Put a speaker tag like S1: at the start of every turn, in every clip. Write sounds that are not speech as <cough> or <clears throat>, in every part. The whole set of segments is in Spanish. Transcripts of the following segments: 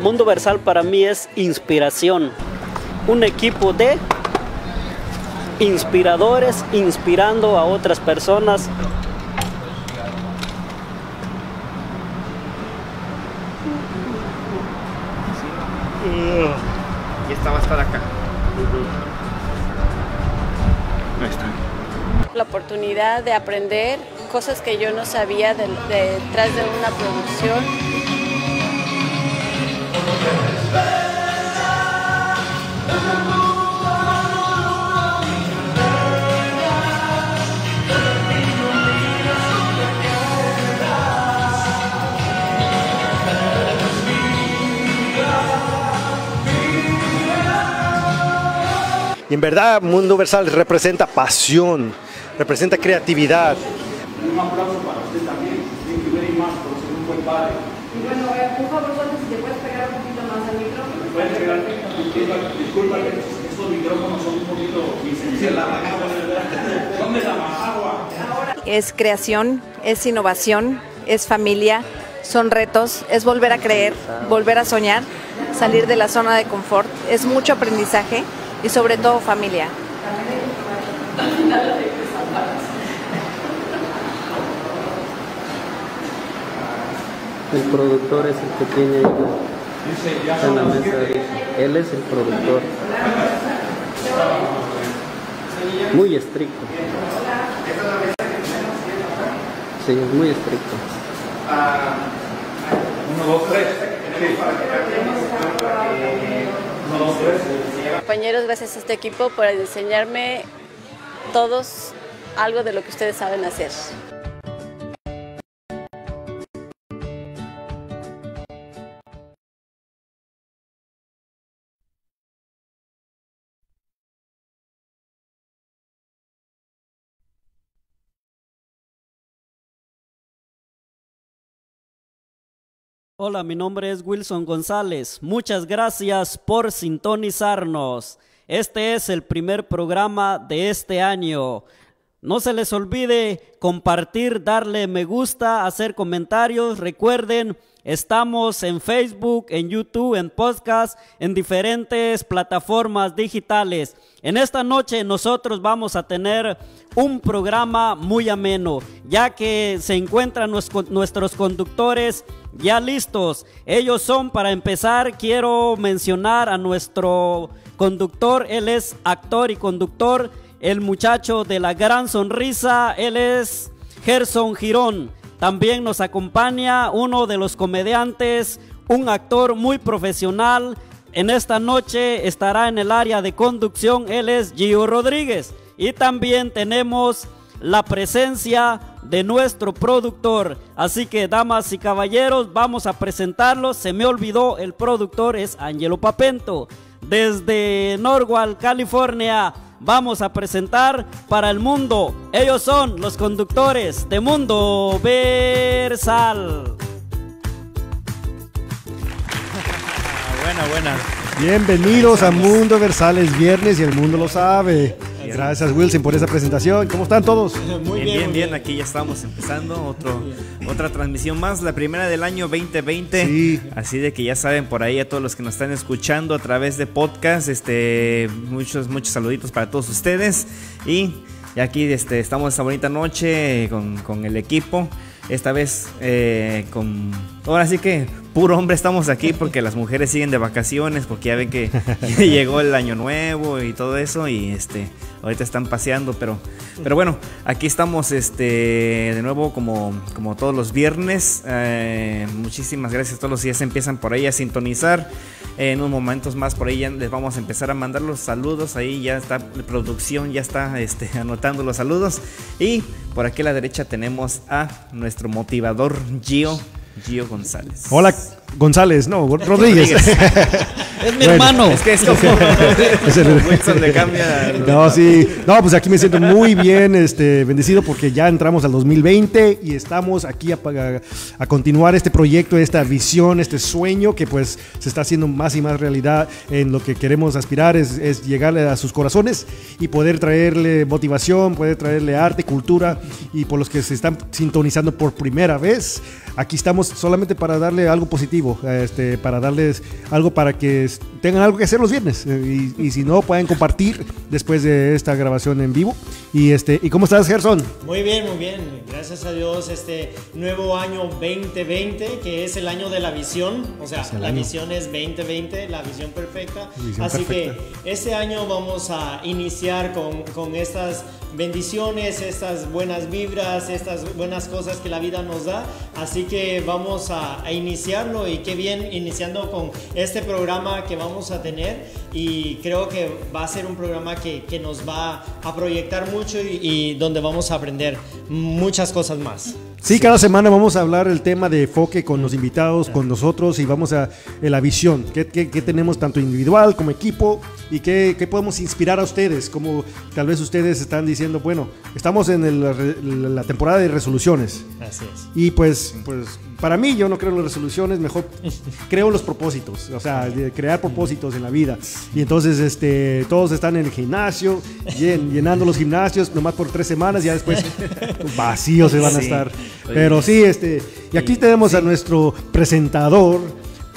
S1: Mundo Versal para mí es inspiración. Un equipo de inspiradores inspirando a otras personas.
S2: Y esta va a estar acá. Ahí está.
S3: La oportunidad de aprender cosas que yo no sabía de- detrás de una producción.
S4: Y en verdad, Mundo Versal representa pasión, representa creatividad.
S5: Un aplauso para usted también. Thank you very much por ser un buen padre.
S6: Y bueno, eh, por favor, Jorge, si te puedes pegar un poquito más al micrófono.
S5: Puede pegar, disculpa, disculpa que estos micrófonos son un poquito insensibles. ¿Dónde la agua?
S6: Es creación, es innovación, es familia, son retos, es volver a creer, volver a soñar, salir de la zona de confort, es mucho aprendizaje y sobre todo familia.
S1: El productor es el que tiene en la mesa. Él es el productor. Muy estricto. Sí, es muy estricto.
S5: Uno, dos, tres. Sí. Uno, dos, tres.
S3: Compañeros, gracias a este equipo por enseñarme todos algo de lo que ustedes saben hacer.
S1: Hola, mi nombre es Wilson González. Muchas gracias por sintonizarnos. Este es el primer programa de este año. No se les olvide compartir, darle me gusta, hacer comentarios. Recuerden, estamos en Facebook, en YouTube, en podcast, en diferentes plataformas digitales. En esta noche nosotros vamos a tener un programa muy ameno, ya que se encuentran nues- nuestros conductores ya listos. Ellos son, para empezar, quiero mencionar a nuestro conductor. Él es actor y conductor, el muchacho de la gran sonrisa. Él es Gerson Girón. También nos acompaña uno de los comediantes, un actor muy profesional. En esta noche estará en el área de conducción. Él es Gio Rodríguez. Y también tenemos la presencia de nuestro productor. Así que, damas y caballeros, vamos a presentarlos. Se me olvidó, el productor es Angelo Papento. Desde Norwalk, California, vamos a presentar para el mundo. Ellos son los conductores de Mundo Versal. <laughs>
S2: Buena, buena.
S4: Bienvenidos a Mundo Versal, es viernes y el mundo lo sabe. Gracias Wilson por esa presentación. ¿Cómo están todos?
S2: Muy bien, bien, bien. Aquí ya estamos empezando otro, otra transmisión más, la primera del año 2020.
S4: Sí.
S2: Así de que ya saben por ahí a todos los que nos están escuchando a través de podcast, este, muchos, muchos saluditos para todos ustedes. Y y aquí este, estamos esta bonita noche con, con el equipo. Esta vez eh, con... Ahora sí que puro hombre estamos aquí porque las mujeres siguen de vacaciones porque ya ven que <laughs> <laughs> llegó el año nuevo y todo eso y este ahorita están paseando pero pero bueno aquí estamos este de nuevo como como todos los viernes. Eh, muchísimas gracias a todos los se empiezan por ahí a sintonizar. En unos momentos más por ahí ya les vamos a empezar a mandar los saludos. Ahí ya está la producción ya está este <laughs> anotando los saludos. Y por aquí a la derecha tenemos a nuestro motivador Gio Gio González.
S4: Hola González, no, Rodríguez.
S1: Es mi
S4: Bueno, <laughs>
S1: hermano.
S2: Es que es como, <laughs>
S4: Es el-
S2: como Wilson le cambia. el-
S4: No, sí. No, pues aquí me siento muy bien, este, bendecido porque ya entramos al 2020 y estamos aquí a, a- a continuar este proyecto, esta visión, este sueño que pues se está haciendo más y más realidad en lo que queremos aspirar es, es llegarle a sus corazones y poder traerle motivación, poder traerle arte, cultura y por los que se están sintonizando por primera vez, aquí estamos solamente para darle algo positivo, este, para darles algo para que tengan algo que hacer los viernes. eh, Y, y si no, pueden compartir después de esta grabación en vivo. Y, este, ¿y cómo estás, Gerson?
S7: Muy bien, muy bien. Gracias a Dios, este nuevo año 2020, que es el año de la visión. O sea, la
S4: año.
S7: visión es 2020, la visión perfecta.
S4: Visión
S7: Así
S4: perfecta.
S7: que este año vamos a iniciar con, con estas bendiciones, estas buenas vibras, estas buenas cosas que la vida nos da. Así que vamos a, iniciarlo y qué bien iniciando con este programa que vamos a tener. Y creo que va a ser un programa que, nos va a proyectar mucho y donde vamos a aprender muchas cosas más.
S4: Sí, cada semana vamos a hablar el tema de enfoque con los invitados, con nosotros y vamos a eh, la visión, qué, qué- qué tenemos tanto individual como equipo y qué, qué podemos inspirar a ustedes, como tal vez ustedes están diciendo, bueno, estamos en el- la, la temporada de resoluciones.
S7: Así es.
S4: y pues, pues para mí yo no creo en las resoluciones, mejor creo en los propósitos, o sea, crear propósitos en la vida. Y entonces este, todos están en el gimnasio, llen- llenando los gimnasios nomás por tres semanas, ya después <laughs> vacíos se van a
S2: Sí.
S4: estar. Pero sí, este, y aquí tenemos a nuestro presentador,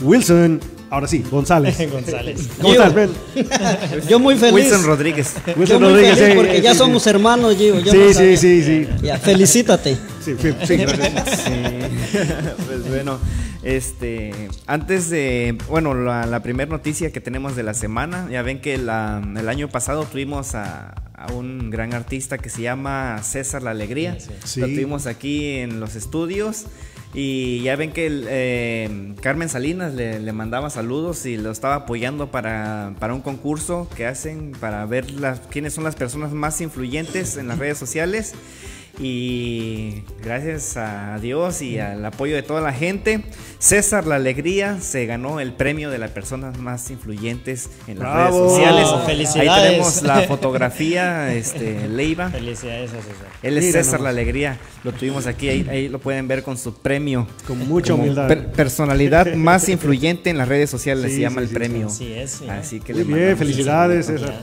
S4: Wilson, ahora sí, González. <laughs>
S7: González.
S4: ¿Cómo estás, Ben?
S1: Yo muy feliz.
S2: Wilson Rodríguez. <laughs>
S1: Yo
S4: Wilson
S1: muy
S4: Rodríguez,
S1: feliz
S4: sí,
S1: porque ya
S4: sí,
S1: somos hermanos, Gio. yo
S4: Sí,
S1: no
S4: sí, sí, sí.
S1: Ya, felicítate.
S4: Sí, sí, sí, <laughs> gracias.
S2: pues bueno, este, antes de, bueno, la, la primera noticia que tenemos de la semana, ya ven que la- el año pasado tuvimos a, a un gran artista que se llama César La Alegría.
S4: Sí.
S2: Lo tuvimos aquí en los estudios. Y ya ven que eh, Carmen Salinas le, mandaba saludos y lo estaba apoyando para, para un concurso que hacen para ver quiénes son las personas más influyentes en las redes sociales. Y gracias a Dios y al apoyo de toda la gente, César La Alegría se ganó el premio de las personas más influyentes en las
S4: Bravo.
S2: redes sociales.
S7: Wow,
S2: Ahí
S7: felicidades.
S2: tenemos la <laughs> fotografía, este, Leiva.
S7: Felicidades a César.
S2: Él es
S4: Mira
S2: César
S4: nomás.
S2: La Alegría. Lo tuvimos aquí, ahí, ahí lo pueden ver con su premio.
S4: Con mucha
S2: Como
S4: humildad.
S2: per- personalidad más influyente en las redes sociales
S4: Sí,
S2: se llama
S4: sí,
S2: el
S4: sí,
S2: premio.
S7: Así es, sí.
S2: Así que
S4: Muy
S2: le
S4: bien, felicidades, César.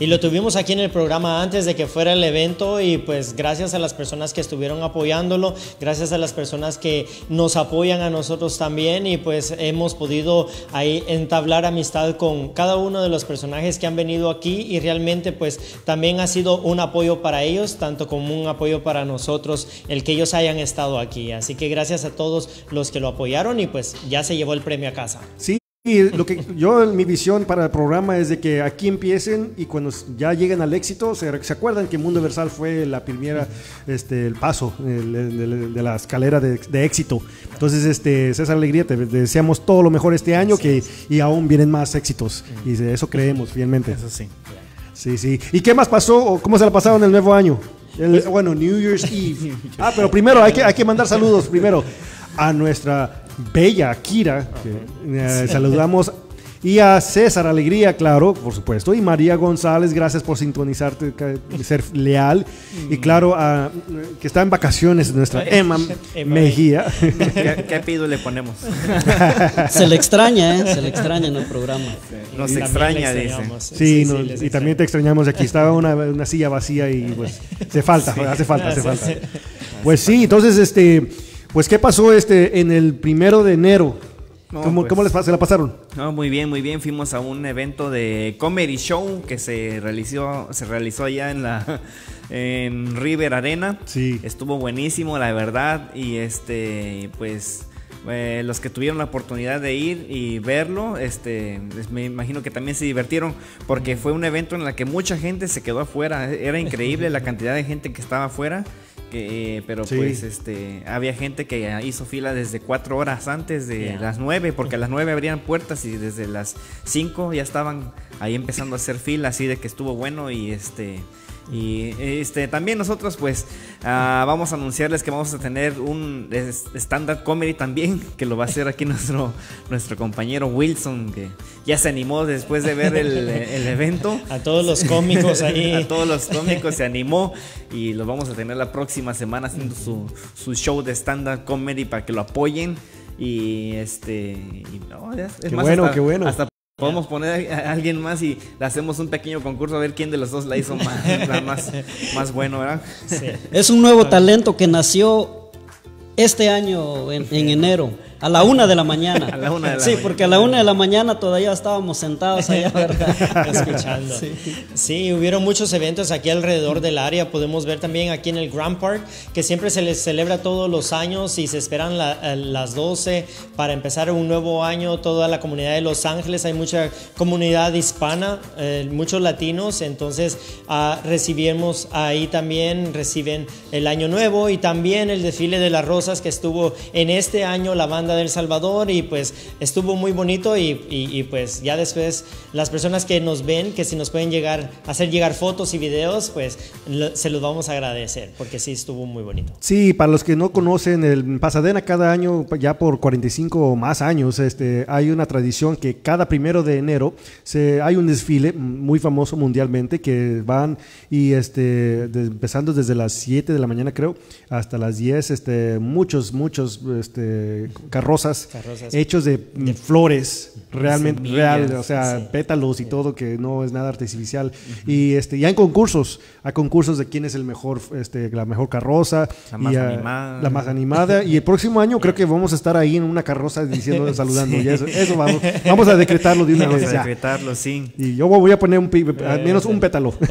S7: Y lo tuvimos aquí en el programa antes de que fuera el evento y pues gracias a las personas que estuvieron apoyándolo, gracias a las personas que nos apoyan a nosotros también y pues hemos podido ahí entablar amistad con cada uno de los personajes que han venido aquí y realmente pues también ha sido un apoyo para ellos, tanto como un apoyo para nosotros el que ellos hayan estado aquí. Así que gracias a todos los que lo apoyaron y pues ya se llevó el premio a casa.
S4: Sí, y lo que yo, mi visión para el programa es de que aquí empiecen y cuando ya lleguen al éxito, se, se acuerdan que Mundo Versal fue la primera, este, el paso el- el- el- de la escalera de, de éxito. Entonces, este, César Alegría, te deseamos todo lo mejor este año que, y aún vienen más éxitos. Y de eso creemos fielmente.
S2: Eso sí.
S4: Sí, sí. ¿Y qué más pasó o cómo se la pasaron el nuevo año? El- bueno, New Year's Eve. <laughs> Ah, pero primero hay que, hay que mandar saludos primero a nuestra bella Kira, que eh, saludamos, y a César Alegría, claro, por supuesto, y María González, gracias por sintonizarte, ser leal, y claro, a, que está en vacaciones nuestra Emma
S7: Emma.
S4: Mejía.
S2: ¿Qué, qué apellido le ponemos? <laughs>
S1: Se le extraña, ¿eh? Se le extraña en el programa.
S2: Nos extraña, dice.
S7: extrañamos.
S4: Sí,
S7: les
S4: y también te extrañamos aquí. Estaba una, una silla vacía y pues <laughs> se falta, hace falta, hace
S7: Sí,
S4: falta.
S7: sí. <laughs>
S4: Pues sí, entonces este, pues qué pasó este en el primero de enero.
S2: No,
S4: ¿Cómo,
S2: pues-
S4: cómo les se la pasaron?
S2: No, muy bien, muy bien. Fuimos a un evento de comedy show que se realizó, se realizó allá en la <laughs> en River Arena.
S4: Sí.
S2: Estuvo buenísimo, la verdad. Y este, pues eh, los que tuvieron la oportunidad de ir y verlo, este, pues, me imagino que también se divirtieron porque fue un evento en el que mucha gente se quedó afuera. Era increíble la cantidad de gente que estaba afuera. Que, eh, pero
S4: Sí.
S2: pues este había gente que hizo fila desde cuatro horas antes de las nueve porque a las nueve abrían puertas y desde las cinco ya estaban ahí empezando a hacer fila así de que estuvo bueno y este y este también nosotros pues ah, vamos a anunciarles que vamos a tener un stand-up comedy también que lo va a hacer aquí <laughs> nuestro nuestro compañero Wilson que ya se animó después de ver el, el evento
S7: A todos los cómicos ahí. <laughs>
S2: a todos los cómicos se animó y lo vamos a tener la próxima semana haciendo su, su show de stand-up comedy para que lo apoyen. Y este. y no, ya, es
S4: Qué bueno,
S2: hasta,
S4: qué bueno.
S2: Hasta podemos poner a alguien más y le hacemos un pequeño concurso a ver quién de los dos la hizo más, la más, <laughs> más bueno, ¿verdad?
S7: Sí.
S1: Es un nuevo talento que nació Este año, en, en enero, a la una de la mañana. <laughs>
S2: A la una de la
S1: sí,
S2: mañana.
S1: porque a la una de la mañana todavía estábamos sentados allá, ¿verdad? <laughs>
S7: escuchando. Sí. hubieron muchos eventos aquí alrededor del área. Podemos ver también aquí en el Grand Park, que siempre se les celebra todos los años y se esperan la- eh, las 12 para empezar un nuevo año. Toda la comunidad de Los Ángeles, hay mucha comunidad hispana, eh, muchos latinos, entonces ah, recibimos ahí también, reciben el año nuevo y también el desfile de las rosas que estuvo en este año la banda del Salvador y pues estuvo muy bonito y, pues ya después las personas que nos ven, que si nos pueden llegar, hacer llegar fotos y videos, pues se los vamos a agradecer porque sí estuvo muy bonito.
S4: Sí, para los que no conocen, el Pasadena cada año, ya por 45 o más años, este, hay una tradición que cada primero de enero se, hay un desfile muy famoso mundialmente que van y este, empezando desde las 7 de la mañana creo hasta las 10, este, muchos, muchos este, carrozas,
S7: Carrozas.
S4: hechos de, mm, flores, realmente
S2: semillas,
S4: reales, o sea,
S7: sí.
S4: pétalos y todo que no es nada artificial. Y este, ya en concursos, hay concursos de quién es el mejor, este, la mejor carroza,
S2: La más
S4: y,
S2: animada.
S4: la más animada. Y el próximo año creo que vamos a estar ahí en una carroza diciendo, <laughs> saludando. Ya eso, eso vamos, vamos a decretarlo de una
S2: Vamos
S4: vez.
S2: a decretarlo, sí.
S4: Y yo voy a poner un, pi- al menos un pétalo. <laughs>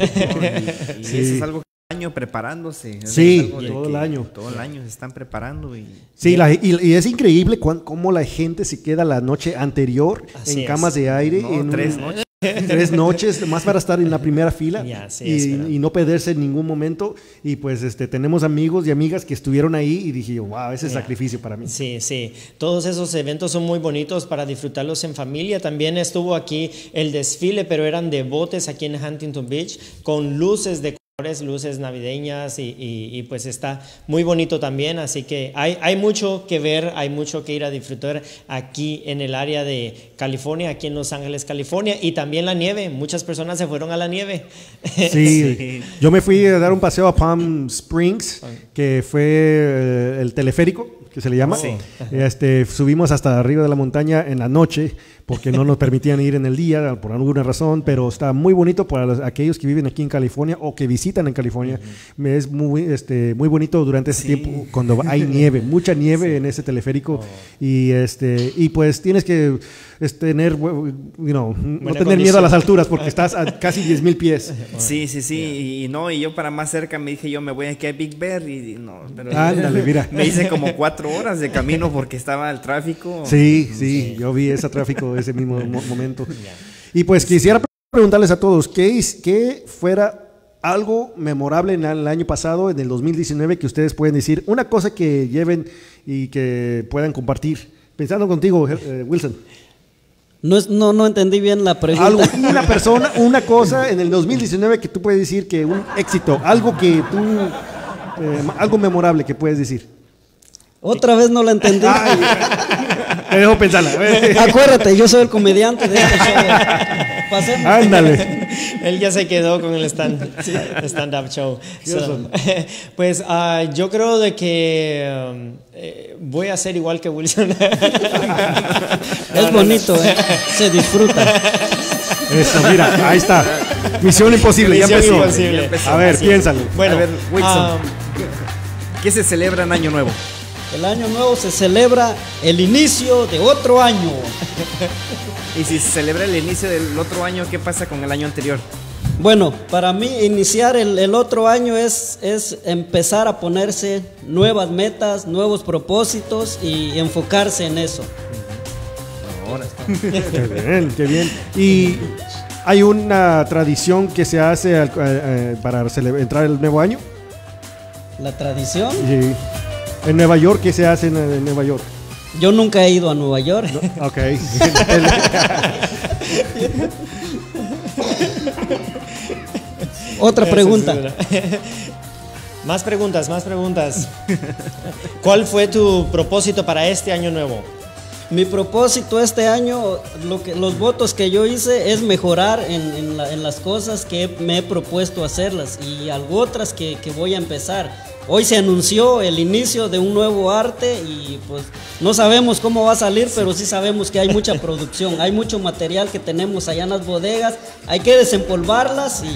S2: Y
S4: Sí.
S2: eso es algo año preparándose.
S4: Sí, todo el año.
S2: Todo el año se están preparando y
S4: Sí, la- y, y es increíble cuán- cómo la gente se queda la noche anterior
S7: Así
S4: en
S7: es.
S4: camas de aire.
S2: No,
S4: en
S2: tres
S4: un-
S2: noches. <laughs>
S4: Tres noches, más para estar en la primera fila
S7: sí,
S4: y, no perderse en ningún momento. Y pues este tenemos amigos y amigas que estuvieron ahí y dije, wow, ese es
S7: Ya.
S4: sacrificio para mí.
S7: Sí, sí. Todos esos eventos son muy bonitos para disfrutarlos en familia. También estuvo aquí el desfile, pero eran de botes aquí en Huntington Beach con luces de luces navideñas y, y- y, pues está muy bonito también. Así que hay, hay mucho que ver, hay mucho que ir a disfrutar aquí en el área de California, aquí en Los Ángeles, California y también la nieve. Muchas personas se fueron a la nieve.
S4: Sí, <laughs> yo me fui a dar un paseo a Palm Springs, que fue eh, el teleférico, que se le llama.
S2: Sí.
S4: Este, subimos hasta arriba de la montaña en la noche, porque no nos <laughs> permitían ir en el día por alguna razón, pero está muy bonito para los- aquellos que viven aquí en California o que visitan en California. Me Es muy, este, muy bonito durante ese
S2: Sí.
S4: tiempo cuando hay <laughs> nieve, mucha nieve en ese teleférico y este y pues tienes que tener, you know, no tener miedo a las alturas porque <laughs> estás a casi 10 mil pies.
S2: Sí, sí, sí. Y, y no, y yo para más cerca me dije yo me voy aquí a Big Bear y no, pero
S4: Ándale, mira.
S2: me hice como cuatro horas de camino <laughs> porque estaba el tráfico.
S4: Sí, sí, yo vi ese tráfico ese mismo mo- <laughs> momento. Y pues quisiera preguntarles a todos, ¿qué, es- qué fuera algo memorable en el año pasado, en el 2019, que ustedes pueden decir? Una cosa que lleven y que puedan compartir. Pensando contigo, eh, Wilson.
S1: No, es- no, no entendí bien la pregunta.
S4: Algo, una <laughs> persona, una cosa en el 2019 que tú puedes decir que un éxito, algo que tú, eh, algo memorable que puedes decir.
S1: Otra vez no la entendí.
S4: Ay, <laughs> te dejo pensarla.
S1: Acuérdate, yo soy el comediante de este show. Pasemos.
S4: Ándale.
S7: Él ya se quedó con el stand, stand-up show. So, <laughs> pues ah, yo creo de que um, eh, voy a ser igual que Wilson.
S1: Es bonito, ¿eh? se disfruta.
S4: Eso, mira, ahí está. Misión imposible, ya
S7: Misión
S4: empezó.
S7: imposible.
S2: Ya empezó.
S4: A ver,
S7: Así.
S4: piénsalo.
S7: Bueno,
S2: A ver, Wilson.
S7: ah,
S2: ¿Qué se celebra en Año Nuevo?
S1: El año nuevo se celebra el inicio de otro año. <laughs>
S2: Y si se celebra el inicio del otro año, ¿qué pasa con el año anterior?
S1: Bueno, para mí iniciar el, el otro año es, es empezar a ponerse nuevas metas, nuevos propósitos y enfocarse en eso.
S4: Qué bien, qué bien. Y hay una tradición que se hace al- eh, eh, para entrar el nuevo año.
S1: La tradición,
S4: Sí. En Nueva York, ¿qué se hace en, en Nueva York?
S1: yo nunca he ido a Nueva York. <laughs>
S4: Ok.
S1: Otra pregunta.
S7: más preguntas, más preguntas. ¿Cuál fue tu propósito para este año nuevo?
S1: Mi propósito este año, lo que, los votos que yo hice es mejorar en, en la- en las cosas que me he propuesto hacerlas y algo otras que, que voy a empezar. Hoy se anunció el inicio de un nuevo arte y pues no sabemos cómo va a salir, pero sí sabemos que hay mucha <laughs> producción, hay mucho material que tenemos allá en las bodegas, hay que desempolvarlas y,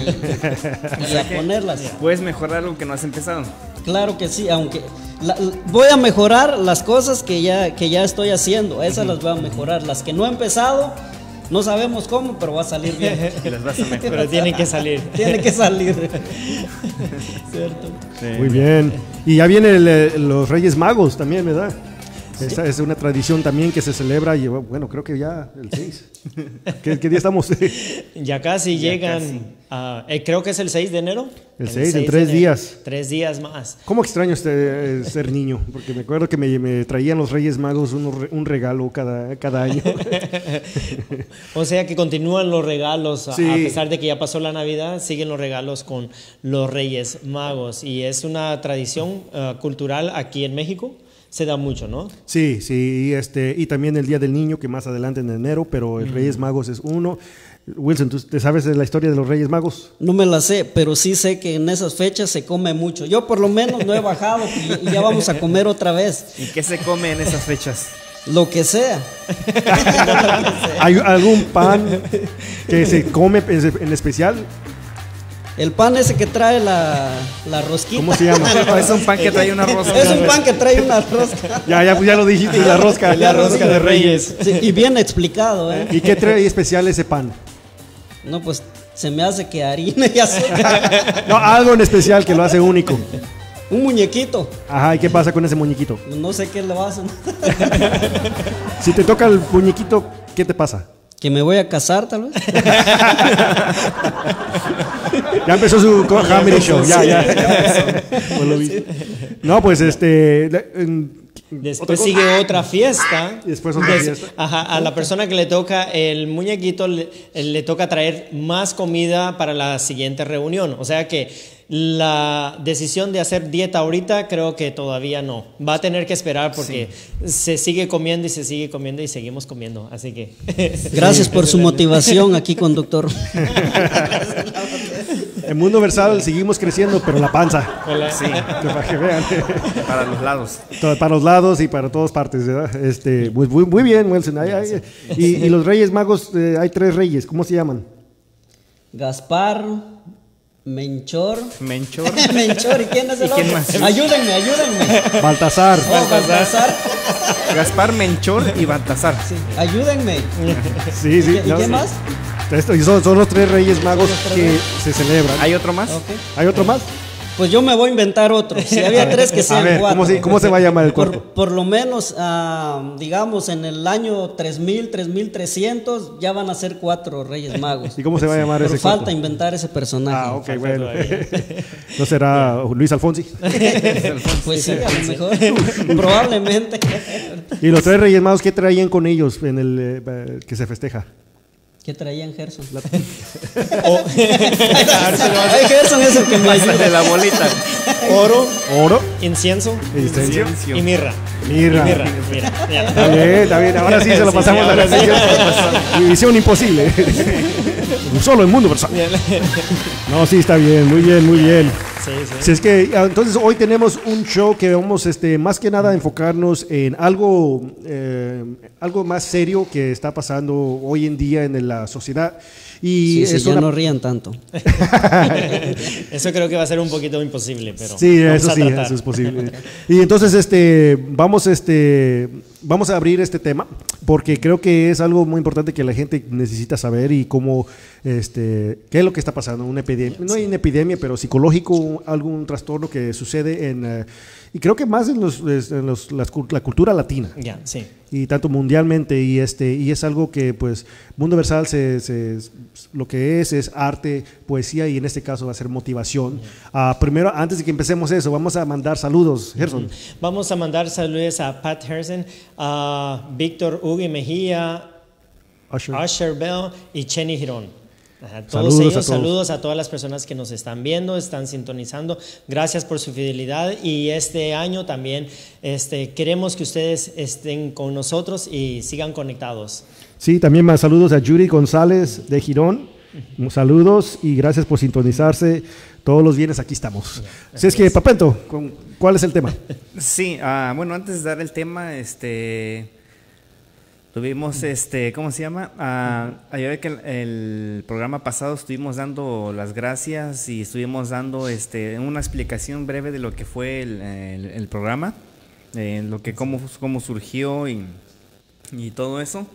S1: y <laughs> a ponerlas.
S2: Puedes mejorar algo que no has empezado.
S1: Claro que sí, aunque la- voy a mejorar las cosas que ya, que ya estoy haciendo, esas las voy a mejorar. Las que no he empezado, no sabemos cómo, pero va a salir bien. <laughs>
S2: Y las vas a <laughs> mejorar.
S7: Pero tienen que salir. <laughs>
S1: Tiene que salir. ¿Cierto?
S4: Muy bien. Y ya vienen los Reyes Magos también, ¿verdad? Esa es una tradición también que se celebra, y, bueno, creo que ya el 6. ¿Qué, qué día estamos? <laughs>
S7: Ya casi
S2: Ya
S7: llegan,
S2: casi.
S7: a- eh, creo que es el 6 de enero.
S4: El 6, en
S7: 6 de
S4: tres
S7: enero.
S4: días.
S7: Tres días más.
S4: ¿Cómo extraño este, eh, ser niño? Porque me acuerdo que me, me traían los Reyes Magos re- un regalo cada, cada año. <laughs>
S7: O sea que continúan los regalos, a-
S4: Sí.
S7: a pesar de que ya pasó la Navidad, siguen los regalos con los Reyes Magos. Y es una tradición eh, cultural aquí en México, se da mucho, ¿no?
S4: Sí, sí, y, este, y también el Día del Niño, que más adelante en enero, pero el Reyes Magos es uno. Wilson, ¿tú te sabes de la historia de los Reyes Magos?
S1: No me la sé, pero sí sé que en esas fechas se come mucho. Yo por lo menos no he bajado y, y ya vamos a comer otra vez.
S2: ¿Y qué se come en esas fechas?
S1: Lo que sea. <laughs>
S4: ¿Hay algún pan que se come en especial?
S1: El pan ese que trae la, la rosquita.
S4: ¿Cómo se llama? <laughs>
S2: es un pan que trae una rosca.
S1: Es un pan que trae una rosca. <laughs>
S4: Ya, ya, pues ya lo dijiste, la rosca.
S7: La rosca de Reyes.
S1: Sí, y bien explicado, ¿eh?
S4: ¿Y qué trae especial ese pan?
S1: No, pues se me hace que harina y azúcar. <laughs>
S4: No, algo en especial que lo hace único.
S1: Un muñequito.
S4: Ajá, ¿y qué pasa con ese muñequito?
S1: No sé qué le hacen.
S4: Si te toca el muñequito, ¿qué te pasa?
S1: Que me voy a casar, tal vez.
S4: Ya empezó su co- comedy show, ya, ya. ya. Pues <laughs> lo vi. No, pues este. en-
S7: Después sigue otra fiesta.
S4: Y después otra
S7: Des-
S4: fiesta.
S7: Ajá, a la persona que le toca el muñequito le, le toca traer más comida para la siguiente reunión. O sea que la decisión de hacer dieta ahorita creo que todavía no. Va a tener que esperar porque se sigue comiendo y se sigue comiendo y seguimos comiendo. Así que
S1: Gracias <laughs> por su motivación aquí, conductor. <laughs>
S4: En Mundo Versal seguimos creciendo, pero la panza.
S2: Sí,
S4: Para que vean.
S2: para los lados.
S4: Para los lados y para todas partes, ¿verdad? Este, muy, muy, bien, Wilson. Ay, ay, y, y los Reyes Magos, eh, hay tres reyes, ¿cómo se llaman?
S1: Gaspar, Menchor.
S2: Menchor. <laughs>
S1: Menchor, ¿y quién es el
S2: ¿Y quién
S1: otro?
S2: más?
S1: Ayúdenme, ayúdenme.
S4: Baltasar.
S1: Oh, Baltasar.
S2: Gaspar, Menchor y Baltasar.
S1: Ayúdenme.
S4: Sí, sí.
S1: ¿Y
S4: no,
S1: qué
S4: sí.
S1: más?
S4: Esto- y son, son los tres Reyes Magos
S1: tres
S4: que
S1: reyes.
S4: se celebran.
S2: ¿Hay otro más?
S4: ¿Hay otro más?
S1: Pues yo me voy a inventar otro. Si había <laughs> tres, que sean
S4: A ver,
S1: cuatro.
S4: ¿cómo se, cómo se va a llamar el
S1: Por,
S4: cuerpo?
S1: por lo menos, ah, digamos, en el año 3000, 3300, ya van a ser cuatro Reyes Magos. <laughs>
S4: ¿Y cómo se va a llamar
S1: Pero
S4: ese
S1: falta
S4: cuerpo?
S1: inventar ese personaje.
S4: Ah, ok, bueno. <laughs> ¿No será Luis Alfonsi?
S1: Pues sí, a lo mejor. Probablemente.
S4: ¿Y los tres Reyes Magos qué traían con ellos en el eh, que se festeja?
S1: ¿Qué traían Gerson? <laughs>
S7: O-
S1: Ay, <laughs> Gerson es el que me ayuda.
S2: De la bolita.
S7: oro,
S4: Oro,
S7: incienso
S4: incienso,
S7: y mirra.
S4: mirra.
S7: Y mirra. Mira.
S4: Está bien, está bien. Ahora sí se lo pasamos
S7: sí,
S4: a la. Misión imposible. Solo en mundo versal. No, sí, está bien, muy bien, muy bien.
S7: Sí, sí.
S4: Si es que ah, entonces hoy tenemos un show que vamos este más que nada a enfocarnos en algo eh, algo más serio que está pasando hoy en día en la sociedad y
S1: Sí, sí,
S4: es
S1: ya
S4: una-
S1: no rían tanto. <laughs> <laughs>
S7: Eso creo que va a ser un poquito imposible, pero
S4: Sí,
S7: vamos
S4: eso
S7: a
S4: sí,
S7: tratar.
S4: eso es posible. Y entonces este vamos este vamos a abrir este tema porque creo que es algo muy importante que la gente necesita saber y cómo este qué es lo que está pasando, una epidemia, no hay una epidemia, pero psicológico, algún trastorno que sucede en eh, y creo que más en los, en los- las la cultura latina.
S7: Ya, sí.
S4: y tanto mundialmente y este y es algo que pues Mundo Versal se, se- lo que es es arte poesía y en este caso va a ser motivación. Ah, primero antes de que empecemos eso vamos a mandar saludos Gerson.
S7: Vamos a mandar saludos a Pat Harrison, a Víctor Ugi Mejía,
S4: Usher.
S7: Usher Bell y Chenny Girón. Ajá, todos
S4: Saludos a
S7: ellos,
S4: todos.
S7: saludos a todas las personas que nos están viendo, están sintonizando. Gracias por su fidelidad y este año también este, queremos que ustedes estén con nosotros y sigan conectados.
S4: sí también más saludos a Yuri González de Girón saludos y gracias por sintonizarse todos los viernes aquí estamos así es que Papento ¿con- ¿cuál es el tema?
S2: Sí, ah, bueno, antes de dar el tema, este. Tuvimos, este, ¿cómo se llama? Ah, ayer que el, el programa pasado estuvimos dando las gracias y estuvimos dando este, una explicación breve de lo que fue el, el- el programa, eh, lo que cómo, cómo surgió y, y todo eso.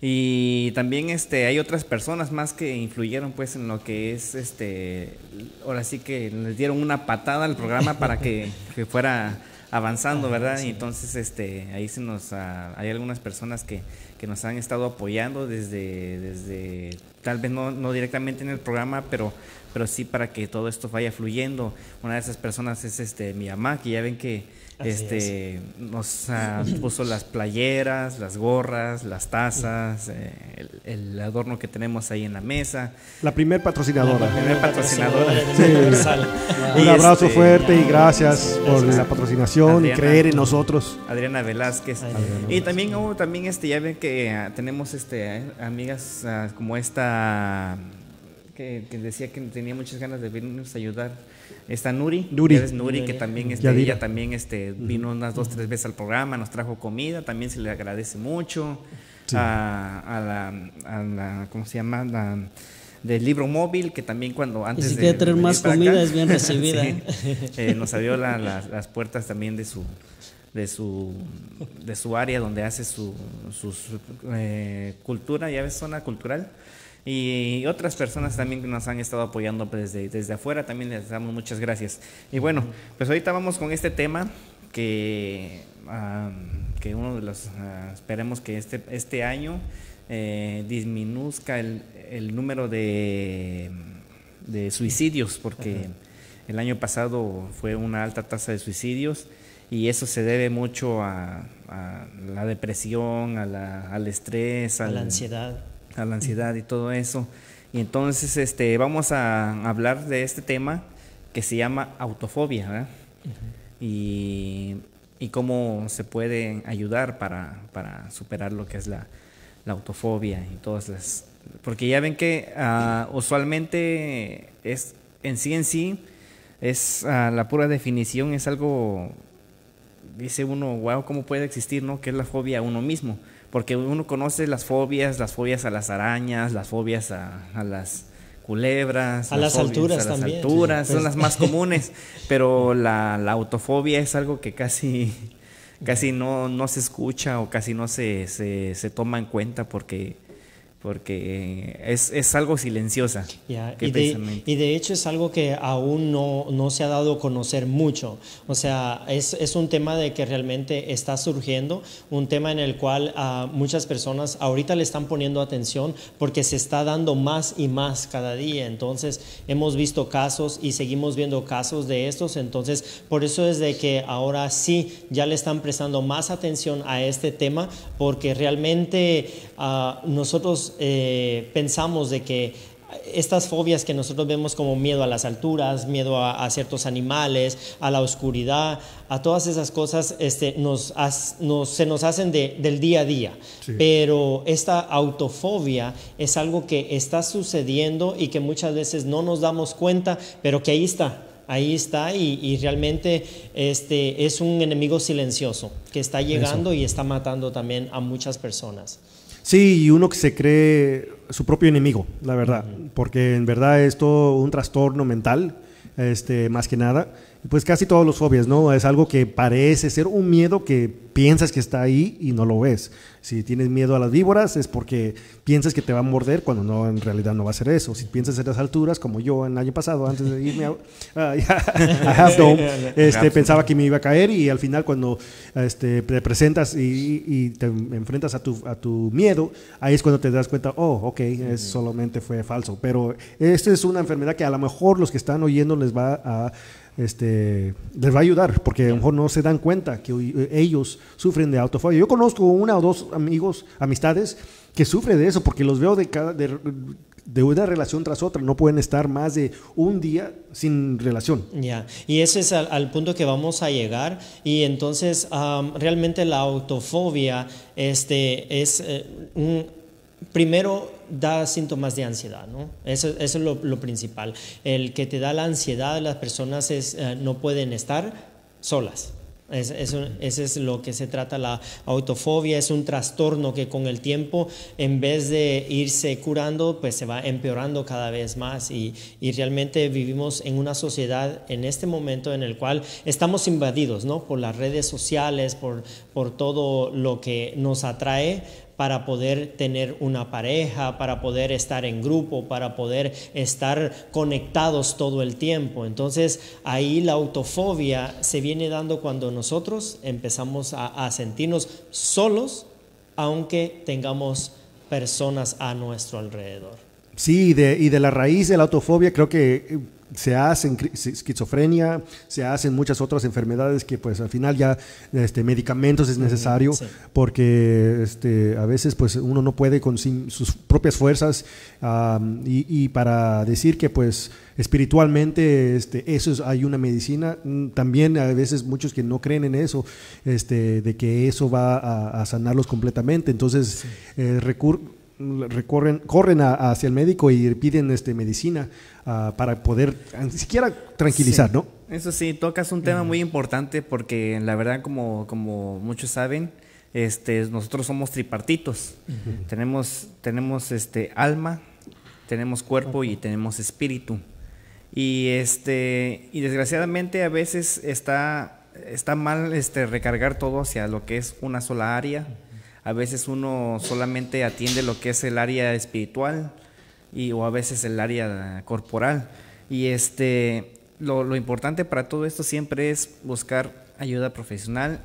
S2: Y también este, hay otras personas más que influyeron pues en lo que es este ahora sí que les dieron una patada al programa <laughs> para que, que fuera avanzando, ¿verdad? Y entonces este ahí se nos ah, hay algunas personas que, que nos han estado apoyando desde desde tal vez no, no directamente en el programa, pero pero sí para que todo esto vaya fluyendo. Una de esas personas es este mi mamá, que ya ven que
S7: Así
S2: este nos ah, puso las playeras, las gorras, las tazas, eh, el, el adorno que tenemos ahí en la mesa.
S4: La primer patrocinadora.
S2: La primer patrocinadora.
S4: Sí. Un abrazo
S2: este,
S4: fuerte y gracias por
S2: gracias.
S4: la patrocinación
S2: Adriana.
S4: y creer en nosotros.
S2: Adriana Velázquez.
S7: Adriana
S2: y también hubo también este ya ven que ah, tenemos este eh, amigas ah, como esta que, que decía que tenía muchas ganas de venirnos a ayudar. Esta Nuri,
S4: Nuri.
S2: Nuri, que también este, ella también este vino unas dos tres veces al programa, nos trajo comida, también se le agradece mucho
S4: Sí.
S2: a, a la, a la ¿cómo se llama? La, del libro móvil que también cuando antes
S1: si quiere
S2: de
S1: tener
S2: venir
S1: más comida,
S2: acá,
S1: es bien recibida. <laughs>
S2: sí, eh, nos abrió la- la- las puertas también de su de su de su área donde hace su, su, su, eh, cultura ya ves zona cultural y otras personas también que nos han estado apoyando pues, desde, desde afuera también les damos muchas gracias y bueno pues ahorita vamos con este tema que que uno de los ah, esperemos que este este año eh, disminuzca el, el número de de suicidios porque el año pasado fue una alta tasa de suicidios y eso se debe mucho a, a la depresión, a la- al estrés,
S7: A
S2: al-
S7: la ansiedad.
S2: A la ansiedad y todo eso. Y entonces este, vamos a hablar de este tema que se llama autofobia, ¿verdad? y, y cómo se puede ayudar para, para superar lo que es la, la autofobia y todas las... Porque ya ven que ah, usualmente es en sí en sí, es ah, la pura definición, es algo dice uno, wow, ¿cómo puede existir, no? Que es la fobia a uno mismo. Porque uno conoce las fobias, las fobias a las arañas, las fobias a, a las culebras,
S7: A las
S2: fobias
S7: alturas
S2: a las
S7: también,
S2: alturas,
S7: sí,
S2: son
S7: pues.
S2: las más comunes. <laughs> pero la, la autofobia es algo que casi, casi no, no se escucha o casi no se, se, se toma en cuenta porque, porque es, es algo silenciosa. Que
S7: Y, de, y de hecho es algo que aún no, no se ha dado a conocer mucho. O sea, es, es un tema de que realmente está surgiendo, un tema en el cual a muchas personas ahorita le están poniendo atención porque se está dando más y más cada día. Entonces, hemos visto casos y seguimos viendo casos de estos. Entonces, por eso es de que ahora sí ya le están prestando más atención a este tema porque realmente ah, nosotros eh, pensamos de que estas fobias que nosotros vemos como miedo a las alturas, miedo a, a ciertos animales, a la oscuridad, a todas esas cosas, este, nos, haz- nos- se nos hacen de- del día a día. Pero esta autofobia es algo que está sucediendo y que muchas veces no nos damos cuenta, pero que ahí está. Ahí está y, y realmente este, es un enemigo silencioso que está llegando y está matando también a muchas personas.
S4: Sí, y uno que se cree su propio enemigo, la verdad, porque en verdad es todo un trastorno mental, este, más que nada. Pues casi todos los fobias, ¿no? Es algo que parece ser un miedo que piensas que está ahí y no lo ves. Si tienes miedo a las víboras es porque piensas que te va a morder cuando no, en realidad no va a ser eso. Si piensas en las alturas, como yo el año pasado, antes de irme a, <laughs> <laughs> a- a Half Dome, este, pensaba que me iba a caer y al final cuando este, te presentas y, y te enfrentas a tu, a tu miedo, ahí es cuando te das cuenta, oh, ok, es, solamente fue falso. Pero esta es una enfermedad que a lo mejor los que están oyendo les va a este, les va a ayudar, porque a lo mejor no se dan cuenta que hoy- ellos sufren de autofobia. Yo conozco una o dos amigos, amistades, que sufren de eso, porque los veo de, cada, de, de una relación tras otra. No pueden estar más de un día sin relación.
S7: Ya, y ese es al, punto que vamos a llegar y entonces realmente la autofobia este, es eh, un- primero da síntomas de ansiedad, ¿no? Eso, es lo, principal. El que te da la ansiedad, las personas es, eh, no pueden estar solas. Es, eso, es lo que se trata la autofobia, es un trastorno que con el tiempo, en vez de irse curando, pues se va empeorando cada vez más y, y realmente vivimos en una sociedad en este momento en el cual estamos invadidos ¿no? por las redes sociales, por, por todo lo que nos atrae para poder tener una pareja, para poder estar en grupo, para poder estar conectados todo el tiempo. Entonces ahí la autofobia se viene dando cuando nosotros empezamos a, sentirnos solos, aunque tengamos personas a nuestro alrededor.
S4: Sí, y de la raíz de la autofobia creo que se hacen esquizofrenia, se hacen muchas otras enfermedades que pues al final ya este, medicamentos es necesario porque este, a veces pues uno no puede con sus propias fuerzas y, para decir que pues espiritualmente este, eso es, hay una medicina, mm, también a veces muchos que no creen en eso, este, de que eso va a, sanarlos completamente, entonces eh, recorren, corren hacia el médico y piden este, medicina Ah, para poder ni siquiera tranquilizar, ¿no?
S2: Eso sí, tocas un tema muy importante porque la verdad, como, como muchos saben, este, nosotros somos tripartitos. Tenemos, tenemos este, alma, tenemos cuerpo y tenemos espíritu. Y, este, y desgraciadamente a veces está, está mal este, recargar todo hacia lo que es una sola área. A veces uno solamente atiende lo que es el área espiritual y, o a veces el área corporal. Y este, lo, importante para todo esto siempre es buscar ayuda profesional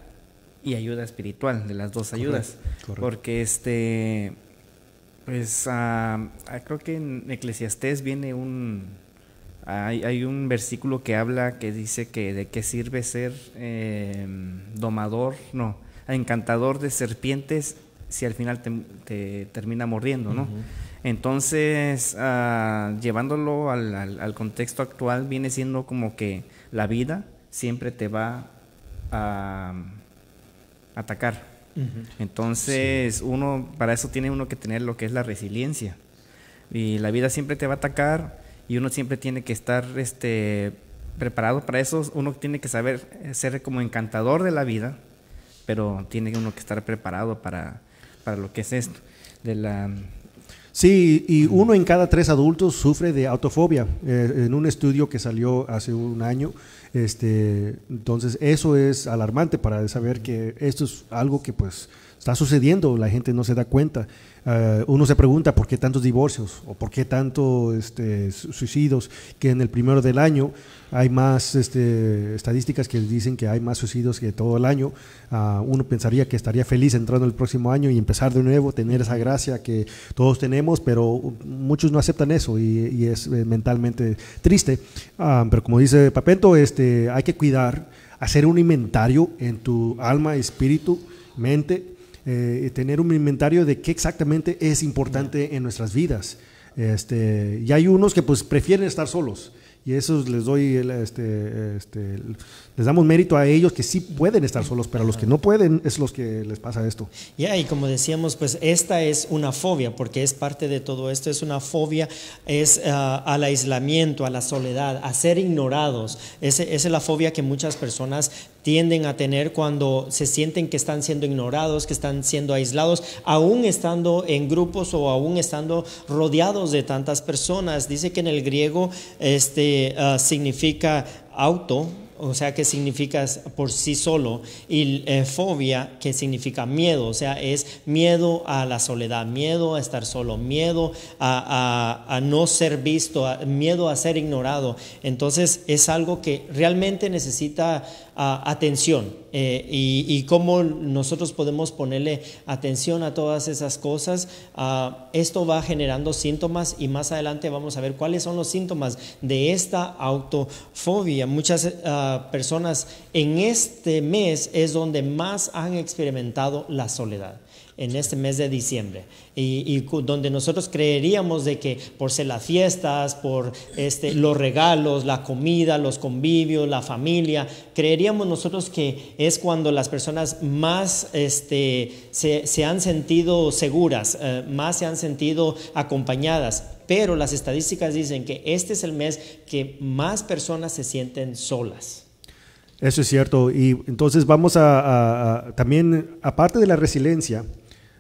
S2: y ayuda espiritual, de las dos ayudas. Porque este, pues ah, creo que en Eclesiastés viene un, hay, un versículo que habla que dice que de qué sirve ser em, domador, no, encantador de serpientes si al final te, termina mordiendo, ¿no? Entonces, ah, llevándolo al, contexto actual, viene siendo como que la vida siempre te va a atacar. Entonces, uno, para eso tiene uno que tener lo que es la resiliencia. Y la vida siempre te va a atacar y uno siempre tiene que estar este, preparado para eso. Uno tiene que saber ser como encantador de la vida, pero tiene uno que estar preparado para, para lo que es esto, de la
S4: Sí, y uno en cada tres adultos sufre de autofobia. Eh, en un estudio que salió hace un año, este, entonces eso es alarmante para saber que esto es algo que pues está sucediendo, la gente no se da cuenta. Eh, uno se pregunta por qué tantos divorcios o por qué tantos este, suicidios, que en el primero del año hay más este, estadísticas que dicen que hay más suicidios que todo el año. Ah, uno pensaría que estaría feliz entrando el próximo año y empezar de nuevo, tener esa gracia que todos tenemos, pero muchos no aceptan eso y, es eh, mentalmente triste. Ah, pero como dice Papento, este, hay que cuidar, hacer un inventario en tu alma, espíritu, mente eh, tener un inventario de qué exactamente es importante en nuestras vidas. Este, y hay unos que pues prefieren estar solos y eso les doy este, este, les damos mérito a ellos que sí pueden estar solos, pero a los que no pueden es los que les pasa esto.
S7: Ya, y como decíamos, pues esta es una fobia, porque es parte de todo esto, es una fobia, es ah, al aislamiento, a la soledad, a ser ignorados. esa es la fobia que muchas personas tienden a tener cuando se sienten que están siendo ignorados, que están siendo aislados, aún estando en grupos o aún estando rodeados de tantas personas. Dice que en el griego este, ah, significa auto, o sea, que significa por sí solo, y eh, fobia, que significa miedo, o sea, es miedo a la soledad, miedo a estar solo, miedo a, no ser visto, miedo a ser ignorado. Entonces es algo que realmente necesita atención eh, y, cómo nosotros podemos ponerle atención a todas esas cosas. Ah, esto va generando síntomas y más adelante vamos a ver cuáles son los síntomas de esta autofobia. Muchas ah, personas en este mes es donde más han experimentado la soledad en este mes de diciembre y, donde nosotros creeríamos de que por ser las fiestas, por este, los regalos, la comida, los convivios, la familia, creeríamos nosotros que es cuando las personas más este, se, han sentido seguras, eh, más se han sentido acompañadas. Pero las estadísticas dicen que este es el mes que más personas se sienten solas.
S4: Eso es cierto. Y entonces vamos a, a- a- también, aparte de la resiliencia,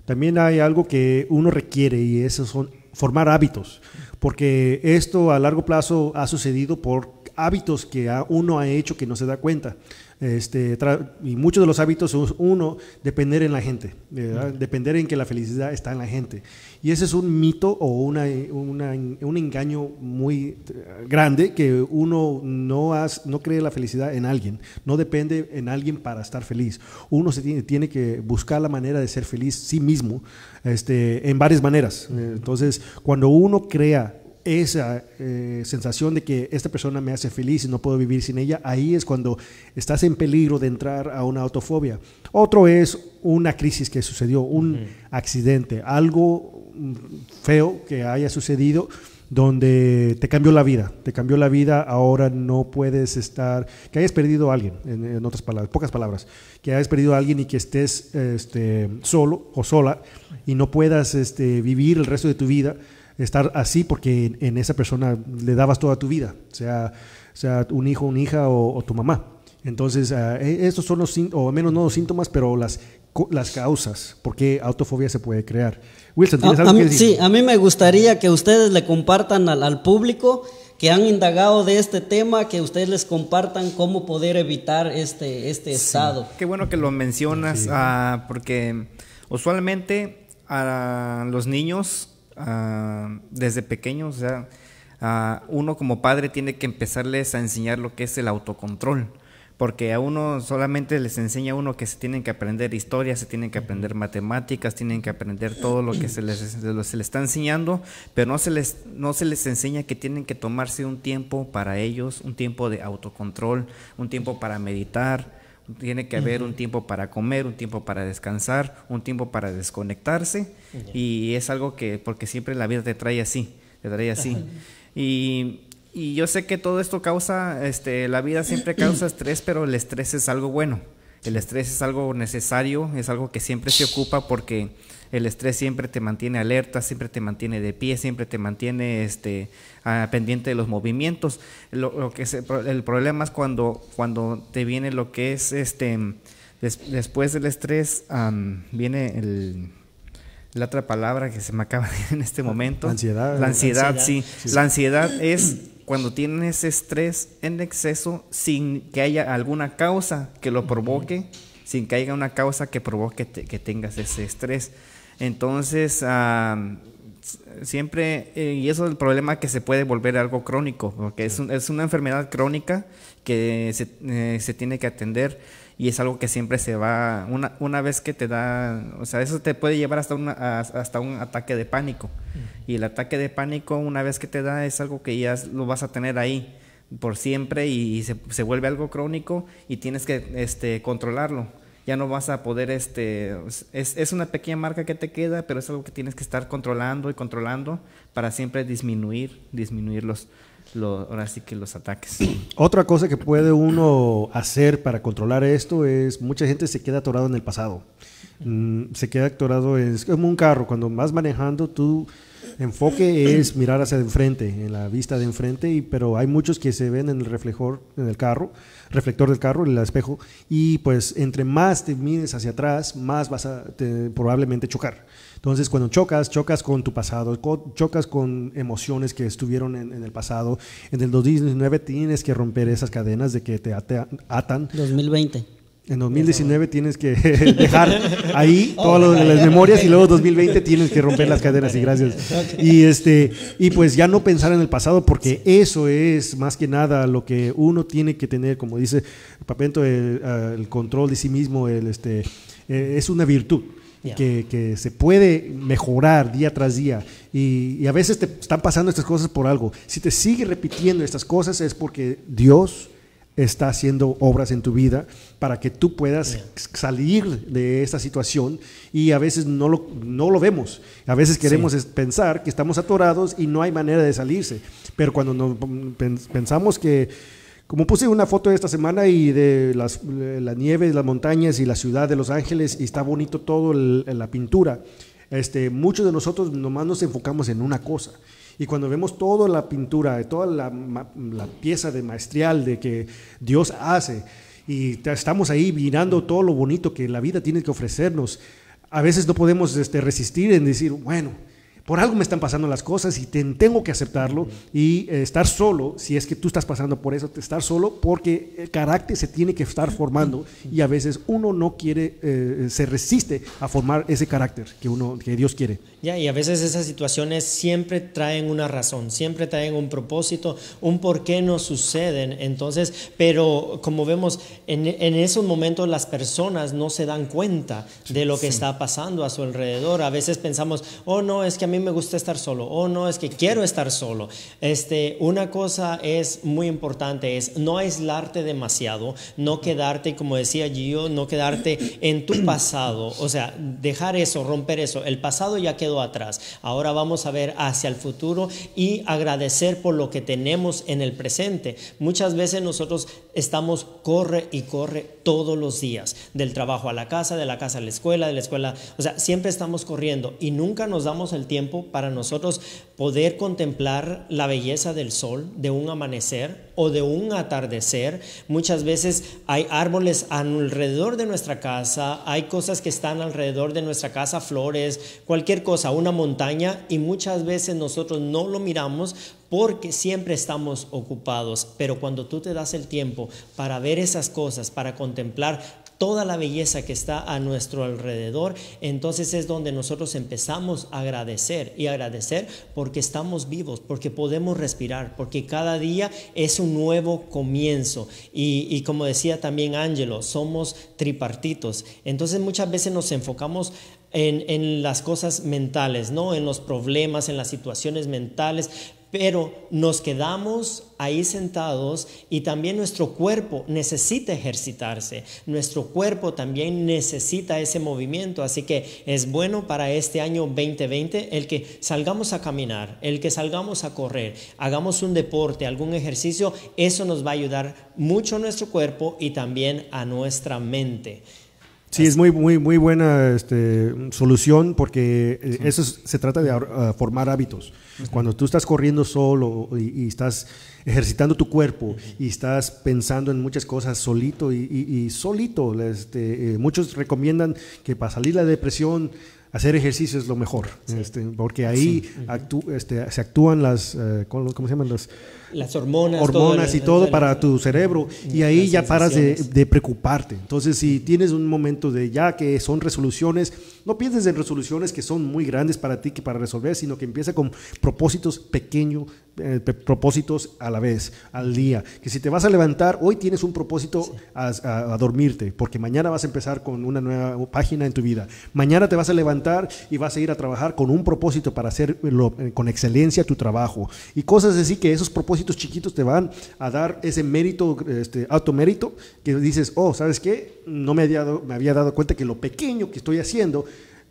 S4: también hay algo que uno requiere y eso son formar hábitos. Porque esto a largo plazo ha sucedido por hábitos que uno ha hecho que no se da cuenta. Este, y muchos de los hábitos son uno, depender en la gente, ¿verdad? depender en que la felicidad está en la gente. Y ese es un mito o una, una- un engaño muy eh, grande que uno no, has- no cree la felicidad en alguien, no depende en alguien para estar feliz. Uno se tiene, tiene que buscar la manera de ser feliz sí mismo este, en varias maneras. Entonces, cuando uno crea esa eh, sensación de que esta persona me hace feliz y no puedo vivir sin ella, ahí es cuando estás en peligro de entrar a una autofobia. Otro es una crisis que sucedió, un accidente, algo mm, feo que haya sucedido donde te cambió la vida, te cambió la vida, ahora no puedes estar, que hayas perdido a alguien, en, en otras palabras, pocas palabras, que hayas perdido a alguien y que estés este, solo o sola y no puedas este, vivir el resto de tu vida, estar así porque en, en esa persona le dabas toda tu vida, sea, sea un hijo, una hija o, o tu mamá. Entonces, e- estos son los, o al menos no los síntomas, pero las, co- las causas, por qué autofobia se puede crear. Wilson, ¿tienes
S1: A-
S4: algo
S1: a
S4: que
S1: mí-
S4: decir?
S1: sí, a mí me gustaría que ustedes le compartan al, al público que han indagado de este tema, que ustedes les compartan cómo poder evitar este, este estado.
S2: Qué bueno que lo mencionas, ah, porque usualmente a los niños, ah, desde pequeños, o sea, ah, uno como padre tiene que empezarles a enseñar lo que es el autocontrol. Porque a uno solamente les enseña a uno que se tienen que aprender historia, se tienen que aprender matemáticas, tienen que aprender todo lo que se les, se les está enseñando, pero no se, les, no se les enseña que tienen que tomarse un tiempo para ellos, un tiempo de autocontrol, un tiempo para meditar, tiene que haber un tiempo para comer, un tiempo para descansar, un tiempo para desconectarse y es algo que, porque siempre la vida te trae así, te trae así. Y, y yo sé que todo esto causa, este, la vida siempre <clears throat> causa estrés, pero el estrés es algo bueno. El estrés es algo necesario, es algo que siempre se ocupa porque el estrés siempre te mantiene alerta, siempre te mantiene de pie, siempre te mantiene este, ah, pendiente de los movimientos. Lo, lo que se- el problema es cuando, cuando te viene lo que es este des- después del estrés am, viene el, la otra palabra que se me acaba de ir en este momento.
S4: La ansiedad.
S2: La ansiedad,
S7: Ansiedad.
S2: sí. La ansiedad es cuando tienes estrés en exceso sin que haya alguna causa que lo provoque, sin que haya una causa que provoque te- que tengas ese estrés. Entonces, s- siempre, eh, y eso es el problema que se puede volver algo crónico, porque es, un- es una enfermedad crónica que se, eh, se tiene que atender y es algo que siempre se va, una, una vez que te da, o sea, eso te puede llevar hasta, una, hasta un ataque de pánico. Y el ataque de pánico, una vez que te da, es algo que ya lo vas a tener ahí por siempre y se, se vuelve algo crónico y tienes que este, controlarlo. Ya no vas a poder, este, es, es una pequeña marca que te queda, pero es algo que tienes que estar controlando y controlando para siempre disminuir, disminuir los, ahora sí que los ataques. <clears throat>
S4: Otra cosa que puede uno hacer para controlar esto es, mucha gente se queda atorado en el pasado. Mm, se queda atorado, es como un carro, cuando vas manejando, tu enfoque es <clears throat> mirar hacia enfrente, en la vista de enfrente, y, pero hay muchos que se ven en el reflector, en el carro, reflector del carro, en el espejo, y pues entre más te mires hacia atrás, más vas a te- probablemente chocar. Entonces, cuando chocas, chocas con tu pasado, chocas con emociones que estuvieron en, en el pasado. En el 2019 tienes que romper esas cadenas de que te atan.
S1: 2020.
S4: En 2019 tienes que <laughs> dejar ahí <laughs> todas lo- las memorias y luego 2020 tienes que romper las cadenas y gracias. <laughs> Y este y pues ya no pensar en el pasado porque eso es más que nada lo que uno tiene que tener, como dice Papento, el, el control de sí mismo, el este eh, es una virtud.
S7: Ya.
S4: Que, que se puede mejorar día tras día y, y a veces te están pasando estas cosas por algo. Si te sigue repitiendo estas cosas es porque Dios está haciendo obras en tu vida para que tú puedas salir de esta situación y a veces no lo, no lo vemos. A veces queremos es pensar que estamos atorados y no hay manera de salirse. Pero cuando nos pen- pensamos que, como puse una foto esta semana y de las, la nieve, las montañas y la ciudad de Los Ángeles y está bonito todo el- la pintura, este, muchos de nosotros nomás nos enfocamos en una cosa. Y cuando vemos toda la pintura, toda la, pieza de maestrial de que Dios hace, y estamos ahí mirando todo lo bonito que la vida tiene que ofrecernos. A veces no podemos este, resistir en decir, bueno, por algo me están pasando las cosas y te- tengo que aceptarlo y eh, estar solo, si es que tú estás pasando por eso, estar solo porque el carácter se tiene que estar formando y a veces uno no quiere, eh, se resiste a formar ese carácter que, uno, que Dios quiere.
S7: Ya, y a veces esas situaciones siempre traen una razón, siempre traen un propósito, un por qué no suceden. Entonces, pero como vemos, en, en esos momentos las personas no se dan cuenta de lo que está pasando a su alrededor. A veces pensamos, oh no, es que a mí me gusta estar solo, oh no, es que quiero estar solo. Este, una cosa es muy importante, es no aislarte demasiado, no quedarte, como decía Gio, no quedarte en tu pasado, o sea, dejar eso, romper eso. El pasado ya quedó atrás. Ahora vamos a ver hacia el futuro y agradecer por lo que tenemos en el presente. Muchas veces nosotros estamos corre y corre todos los días, del trabajo a la casa, de la casa a la escuela, de la escuela, o sea, siempre estamos corriendo y nunca nos damos el tiempo para nosotros poder contemplar la belleza del sol, de un amanecer o de un atardecer. Muchas veces hay árboles alrededor de nuestra casa, hay cosas que están alrededor de nuestra casa, flores, cualquier cosa, una montaña, y muchas veces nosotros no lo miramos porque siempre estamos ocupados. Pero cuando tú te das el tiempo para ver esas cosas, para contemplar toda la belleza que está a nuestro alrededor, entonces es donde nosotros empezamos a agradecer y agradecer porque estamos vivos, porque podemos respirar, porque cada día es un nuevo comienzo. Y, y como decía también Ángelo, somos tripartitos. Entonces muchas veces nos enfocamos en, en las cosas mentales, ¿no? En los problemas, en las situaciones mentales, pero nos quedamos ahí sentados y también nuestro cuerpo necesita ejercitarse, nuestro cuerpo también necesita ese movimiento, así que es bueno para este año 2020 el que salgamos a caminar, el que salgamos a correr, hagamos un deporte, algún ejercicio, eso nos va a ayudar mucho a nuestro cuerpo y también a nuestra mente.
S4: Sí, es muy, muy, muy buena este, solución porque eh, eso es- se trata de ah, formar hábitos. Cuando tú estás corriendo solo y, y estás ejercitando tu cuerpo y estás pensando en muchas cosas solito y, y- y solito, este, eh, muchos recomiendan que para salir de la depresión hacer ejercicio es lo mejor, este, porque ahí actú- este, se actúan las, eh, ¿cómo, cómo se llaman? Las,
S7: Las hormonas,
S4: hormonas
S7: todo
S4: y todo para tu cerebro y ahí ya paras de preocuparte. Entonces, si tienes un momento de ya que son resoluciones, no pienses en resoluciones que son muy grandes para ti que para resolver, sino que empieza con propósitos pequeños, eh, propósitos a la vez, al día. Que si te vas a levantar, hoy tienes un propósito a, a- a dormirte, porque mañana vas a empezar con una nueva página en tu vida. Mañana te vas a levantar y vas a ir a trabajar con un propósito para hacer lo- eh, con excelencia tu trabajo. Y cosas así que esos propósitos chiquitos te van a dar ese mérito, este, automérito, que dices, oh, ¿sabes qué? No me había, dado, me había dado cuenta que lo pequeño que estoy haciendo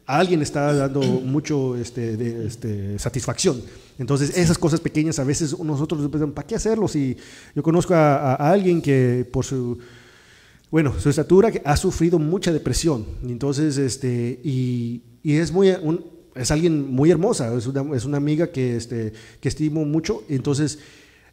S4: a alguien está dando mucho este, de, este, satisfacción. Entonces, esas cosas pequeñas a veces nosotros pensamos, ¿para qué hacerlo? Si yo conozco a, alguien que por su, bueno, su estatura ha sufrido mucha depresión. Entonces, este, y, y es muy, un- es alguien muy hermosa, es una, es una amiga que, este, que estimo mucho. Entonces,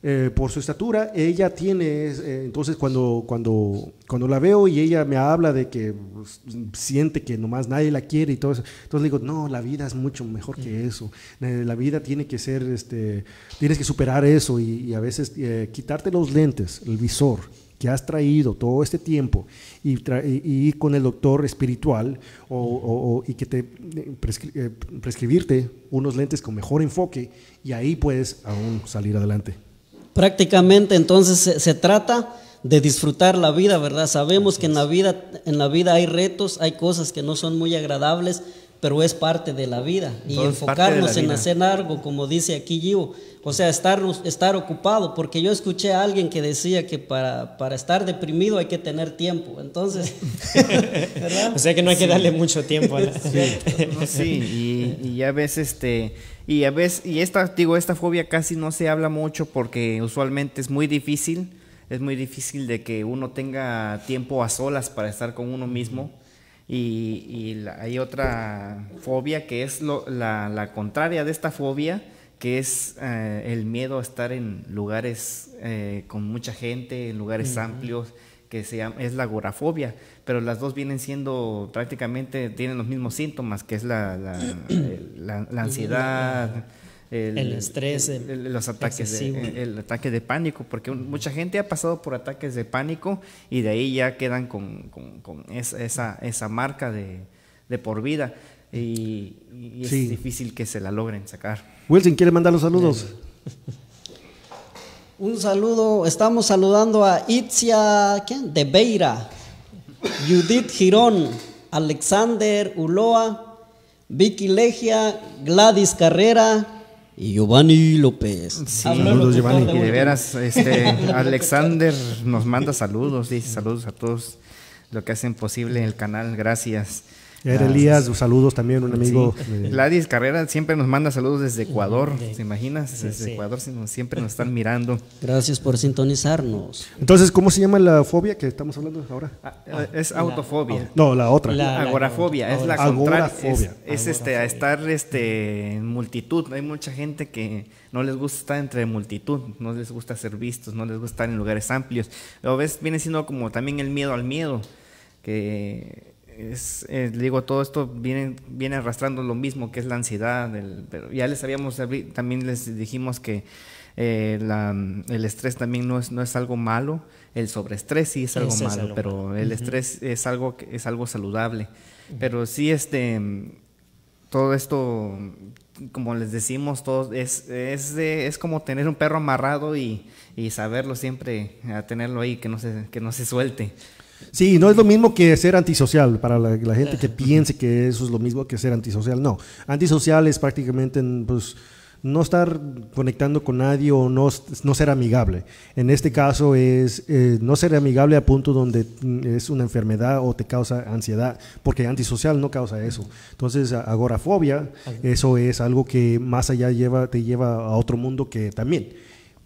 S4: eh, por su estatura, ella tiene, eh, entonces cuando, cuando, cuando la veo y ella me habla de que pues, siente que nomás nadie la quiere y todo eso, entonces le digo, no, la vida es mucho mejor que eso, Eh, la vida tiene que ser, este, tienes que superar eso y, y a veces eh, quitarte los lentes, el visor que has traído todo este tiempo y, y- ir con el doctor espiritual o, o- o- y que te prescri- prescribirte unos lentes con mejor enfoque y ahí puedes aún salir adelante.
S1: Prácticamente entonces se, se trata de disfrutar la vida, ¿verdad? Sabemos que en la vida, en la vida hay retos, hay cosas que no son muy agradables, pero es parte de la vida. Y enfocarnos en
S2: vida.
S1: hacer algo, como dice aquí Gio, o sea, estar, estar ocupado, porque yo escuché a alguien que decía que para, para estar deprimido hay que tener tiempo. Entonces, <laughs> ¿verdad?
S7: O sea que no hay que darle mucho tiempo a la-
S2: No, sí, y, y ya ves este y a veces y esta digo esta fobia casi no se habla mucho porque usualmente es muy difícil, es muy difícil de que uno tenga tiempo a solas para estar con uno mismo. Y, y la- hay otra fobia que es lo- la, la contraria de esta fobia, que es eh, el miedo a estar en lugares eh, con mucha gente, en lugares amplios, que se llama, es la agorafobia, pero las dos vienen siendo prácticamente, tienen los mismos síntomas, que es la, la, <clears throat> la- la ansiedad,
S7: El estrés,
S2: el- el- los ataques de, el ataque de pánico, porque mucha gente ha pasado por ataques de pánico y de ahí ya quedan con, con- con esa, esa, esa marca de, de por vida y, y es
S4: Sí.
S2: difícil que se la logren sacar.
S4: Wilson, ¿quiere mandar los saludos?
S1: Un saludo, estamos saludando a Itzia ¿quién? de Beira, Judith Girón, Alexander Uloa, Vicky Legia, Gladys Carrera y Giovanni López.
S2: Sí,
S4: Saludos, Giovanni.
S7: de
S2: Y de veras, este, <laughs> Alexander nos manda saludos, dice saludos a todos lo que hacen posible el canal, gracias.
S4: Era
S2: Ah,
S4: Elías, saludos también, un amigo.
S2: sí. Gladys Carrera siempre nos manda saludos desde Ecuador, ¿te imaginas? Desde
S7: sí.
S2: Ecuador siempre nos están mirando.
S1: Gracias por sintonizarnos.
S4: Entonces, ¿cómo se llama la fobia que estamos hablando ahora?
S2: Ah, es autofobia.
S4: No, la otra.
S7: La-
S2: agorafobia, es la
S4: Agorafobia.
S2: contraria. Es, es, este, a estar este, en multitud. Hay mucha gente que no les gusta estar entre multitud, no les gusta ser vistos, no les gusta estar en lugares amplios. A veces viene siendo como también el miedo al miedo, que es, eh, digo, todo esto viene, viene arrastrando lo mismo que es la ansiedad. el- pero ya les habíamos, también les dijimos que eh, la- el estrés también no es, no es algo malo, el sobreestrés sí es algo
S7: Ese es
S2: malo,
S7: algo
S2: pero
S7: malo.
S2: el estrés es algo que es algo saludable. Pero sí, este, todo esto, como les decimos, todo es, es, de- es como tener un perro amarrado y, y saberlo siempre, a tenerlo ahí, que no se, que no se suelte.
S4: Sí, no es lo mismo que ser antisocial, para la, la gente que piense que eso es lo mismo que ser antisocial. No, antisocial es prácticamente pues, no estar conectando con nadie o no, no ser amigable. En este caso es eh, no ser amigable a punto donde mm, es una enfermedad o te causa ansiedad, porque antisocial no causa eso. Entonces, agorafobia, eso es algo que más allá lleva, te lleva a otro mundo que también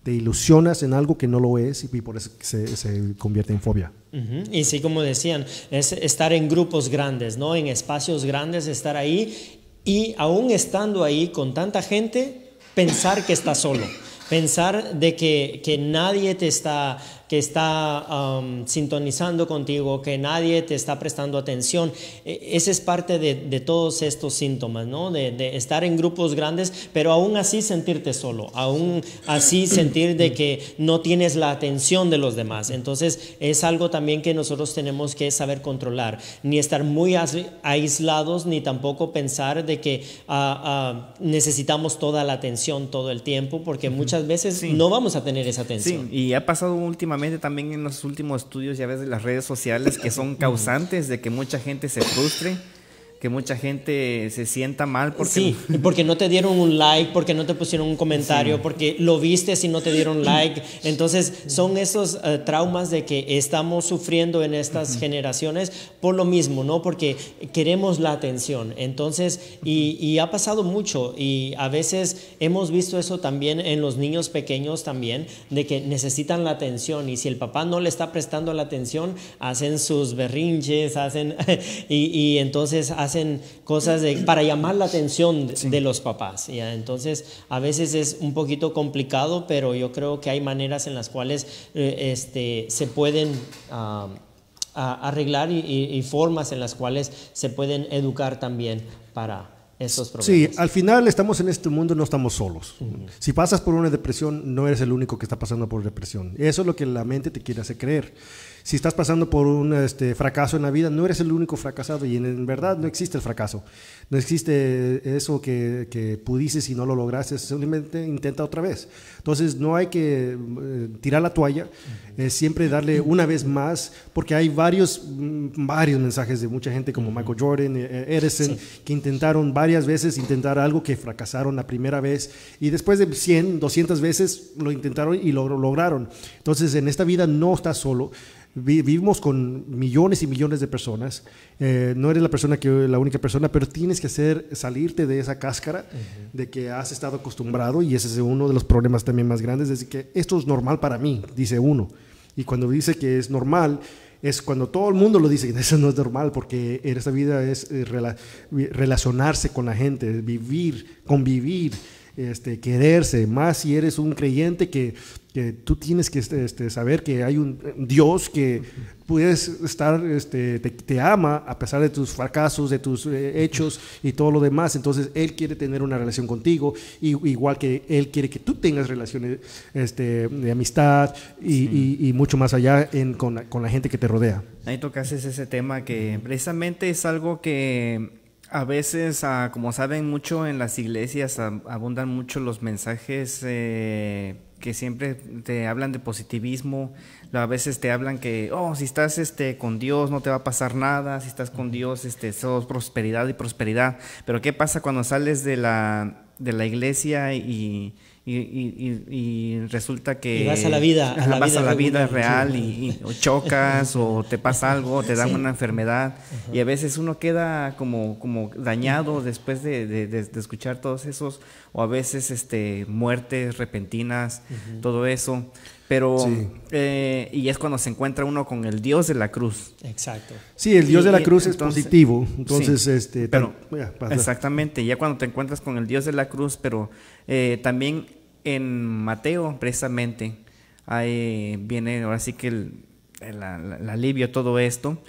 S4: te ilusionas en algo que no lo es y por eso se, convierte en fobia.
S7: Y sí, como decían, es estar en grupos grandes, ¿no? En espacios grandes, estar ahí y aún estando ahí con tanta gente, pensar que estás solo, pensar de que, que nadie te está, que está um, sintonizando contigo, que nadie te está prestando atención. E- Ese es parte de, de todos estos síntomas, ¿no? De, de estar en grupos grandes, pero aún así sentirte solo, aún así sentir de que no tienes la atención de los demás. Entonces es algo también que nosotros tenemos que saber controlar, ni estar muy aislados, ni tampoco pensar de que ah, ah, necesitamos toda la atención todo el tiempo, porque muchas veces
S2: Sí.
S7: no vamos a tener esa
S2: Sí,
S7: atención.
S2: y ha pasado últimamente también en los últimos estudios, ya ves, de las redes sociales, que son causantes de que mucha gente se frustre, que mucha gente se sienta mal porque...
S7: Sí, porque no te dieron un like, porque no te pusieron un comentario, porque lo viste si no te dieron like. Entonces, son esos eh, traumas de que estamos sufriendo en estas generaciones por lo mismo, ¿no? Porque queremos la atención. Entonces, y, y ha pasado mucho y a veces hemos visto eso también en los niños pequeños también, de que necesitan la atención y si el papá no le está prestando la atención, hacen sus berrinches, hacen, <laughs> y, y entonces hacen cosas de- para llamar la atención de, de los papás. ¿ya? Entonces, a veces es un poquito complicado, pero yo creo que hay maneras en las cuales eh, este, se pueden arreglar y, y- y formas en las cuales se pueden educar también para problemas.
S4: Sí, al final estamos en este mundo, no estamos solos. Si pasas por una depresión, no eres el único que está pasando por depresión. Eso es lo que la mente te quiere hacer creer. Si estás pasando por un este, fracaso en la vida, no eres el único fracasado y en, en verdad no existe el fracaso. No existe eso que, que pudiste y no lo lograste, simplemente intenta otra vez. Entonces no hay que eh, tirar la toalla, eh, siempre darle una vez más, porque hay varios, mm, varios mensajes de mucha gente como Michael Jordan, eh, Edison, que intentaron varias veces intentar algo que fracasaron la primera vez y después de 100, 200 veces lo intentaron y lo lograron. Entonces en esta vida no estás solo. Vi- Vivimos con millones y millones de personas. Eh, no eres la persona que la única persona, pero tienes que hacer salirte de esa cáscara de que has estado acostumbrado y ese es uno de los problemas también más grandes. Es que esto es normal para mí, dice uno. Y cuando dice que es normal, es cuando todo el mundo lo dice <laughs> eso no es normal, porque en esta vida es eh, relacionarse con la gente, vivir, convivir, este, quererse, más si eres un creyente que, que tú tienes que este, este, saber que hay un Dios que puedes estar, este, te, te ama a pesar de tus fracasos, de tus eh, hechos y todo lo demás. Entonces Él quiere tener una relación contigo, y, igual que Él quiere que tú tengas relaciones este, de amistad y, y- y mucho más allá en, con, la, con la gente que te rodea.
S2: Ahí tocaste ese tema que precisamente es algo que a veces, ah, como saben mucho en las iglesias, ab- abundan mucho los mensajes eh, que siempre te hablan de positivismo. A veces te hablan que, oh, si estás este, con Dios no te va a pasar nada, si estás con Dios, este, sos prosperidad y prosperidad. Pero ¿qué pasa cuando sales de la, de la iglesia y, y, y- y- y resulta que...
S7: Y vas a la vida, a la
S2: vas
S7: vida
S2: a la vida
S7: regular,
S2: real y, y- o chocas o te pasa <laughs> algo, o te dan una enfermedad y a veces uno queda como, como dañado después de, de- de- de escuchar todos esos o a veces este muertes repentinas, todo eso. Pero,
S4: Sí.
S2: eh, y es cuando se encuentra uno con el Dios de la cruz.
S7: Exacto.
S4: Sí, el Dios
S2: Y-
S4: de la cruz es positivo. Entonces,
S2: Sí,
S4: este,
S2: pero
S4: ya,
S2: exactamente, ya cuando te encuentras con el Dios de la cruz, pero eh, también en Mateo precisamente ahí viene ahora sí que el, el- alivio a todo esto,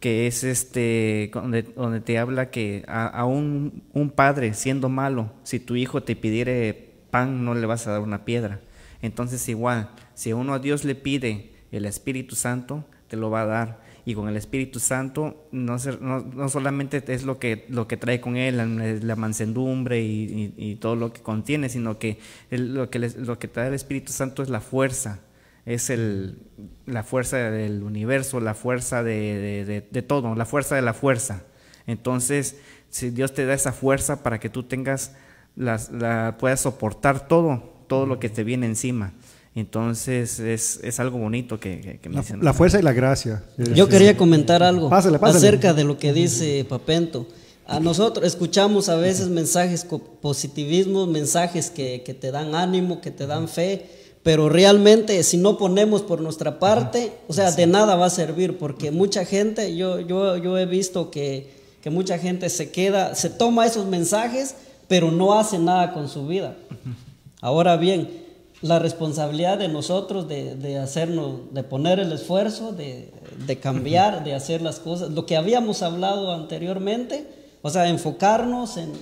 S2: que es este donde, donde te habla que a, a un, un padre siendo malo, si tu hijo te pidiere pan no le vas a dar una piedra. Entonces igual, si uno a Dios le pide el Espíritu Santo, te lo va a dar. Y con el Espíritu Santo no, no, no solamente es lo que, lo que trae con él, la, mansedumbre y, y- todo lo que contiene, sino que lo, que lo que trae el Espíritu Santo es la fuerza, es el, la fuerza del universo, la fuerza de- de todo, la fuerza de la fuerza. Entonces, si Dios te da esa fuerza para que tú tengas, las, la, puedas soportar todo, todo lo que te viene encima. Entonces, es, es algo bonito que, que, que
S4: La, fuerza y la gracia.
S1: Yo quería comentar algo
S4: Pásale, pásale.
S1: acerca de lo que dice Papento. A nosotros escuchamos a veces mensajes co- positivismo, mensajes que, que te dan ánimo, que te dan fe, pero realmente si no ponemos por nuestra parte, o sea, de nada va a servir, porque mucha gente, yo, yo, yo he visto que, que mucha gente se queda, se toma esos mensajes, pero no hace nada con su vida. Ahora bien, la responsabilidad de nosotros de, de hacernos, de poner el esfuerzo, de, de cambiar, de hacer las cosas, lo que habíamos hablado anteriormente, o sea, enfocarnos en,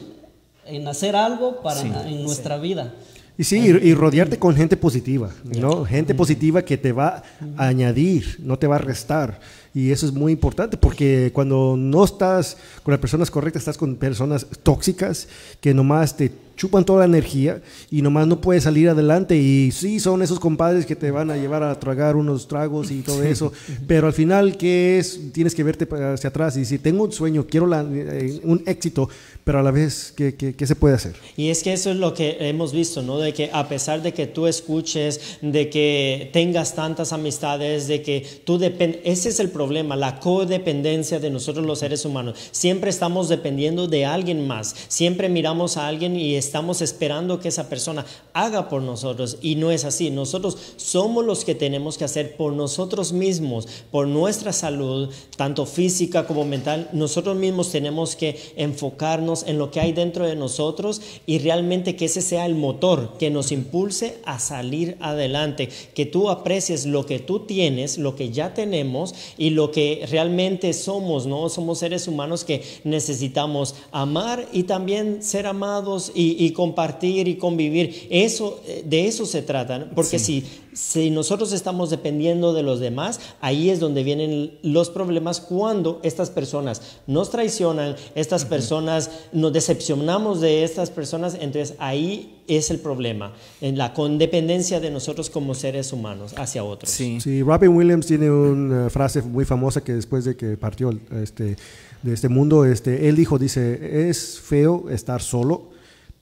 S1: en hacer algo para en nuestra vida.
S4: Y sí, y, y rodearte con gente positiva, ¿no? Gente positiva que te va a añadir, no te va a restar. Y eso es muy importante porque cuando no estás con las personas correctas, estás con personas tóxicas que nomás te chupan toda la energía y nomás no puedes salir adelante. Y sí, son esos compadres que te van a llevar a tragar unos tragos y todo eso. Pero al final, ¿qué es? Tienes que verte hacia atrás y decir, tengo un sueño, quiero la- eh, un éxito, pero a la vez, ¿qué, qué, qué se puede hacer?
S7: Y es que eso es lo que hemos visto, ¿no? De que a pesar de que tú escuches, de que tengas tantas amistades, de que tú dependes, ese es el problema, la codependencia de nosotros los seres humanos. Siempre estamos dependiendo de alguien más, siempre miramos a alguien y estamos esperando que esa persona haga por nosotros y no es así. Nosotros somos los que tenemos que hacer por nosotros mismos, por nuestra salud, tanto física como mental. Nosotros mismos tenemos que enfocarnos en lo que hay dentro de nosotros y realmente que ese sea el motor que nos impulse a salir adelante, que tú aprecies lo que tú tienes, lo que ya tenemos y lo que realmente somos, ¿no? Somos seres humanos que necesitamos amar y también ser amados y, y compartir y convivir. Eso, eh, de eso se trata, ¿no? porque si, si nosotros estamos dependiendo de los demás, ahí es donde vienen los problemas cuando estas personas nos traicionan, estas personas nos decepcionamos de estas personas, entonces ahí es el problema, en la condependencia de nosotros como seres humanos hacia otros.
S2: Sí.
S4: Sí, Robin Williams tiene una frase muy famosa que después de que partió este, de este mundo, este, él dijo, dice, es feo estar solo,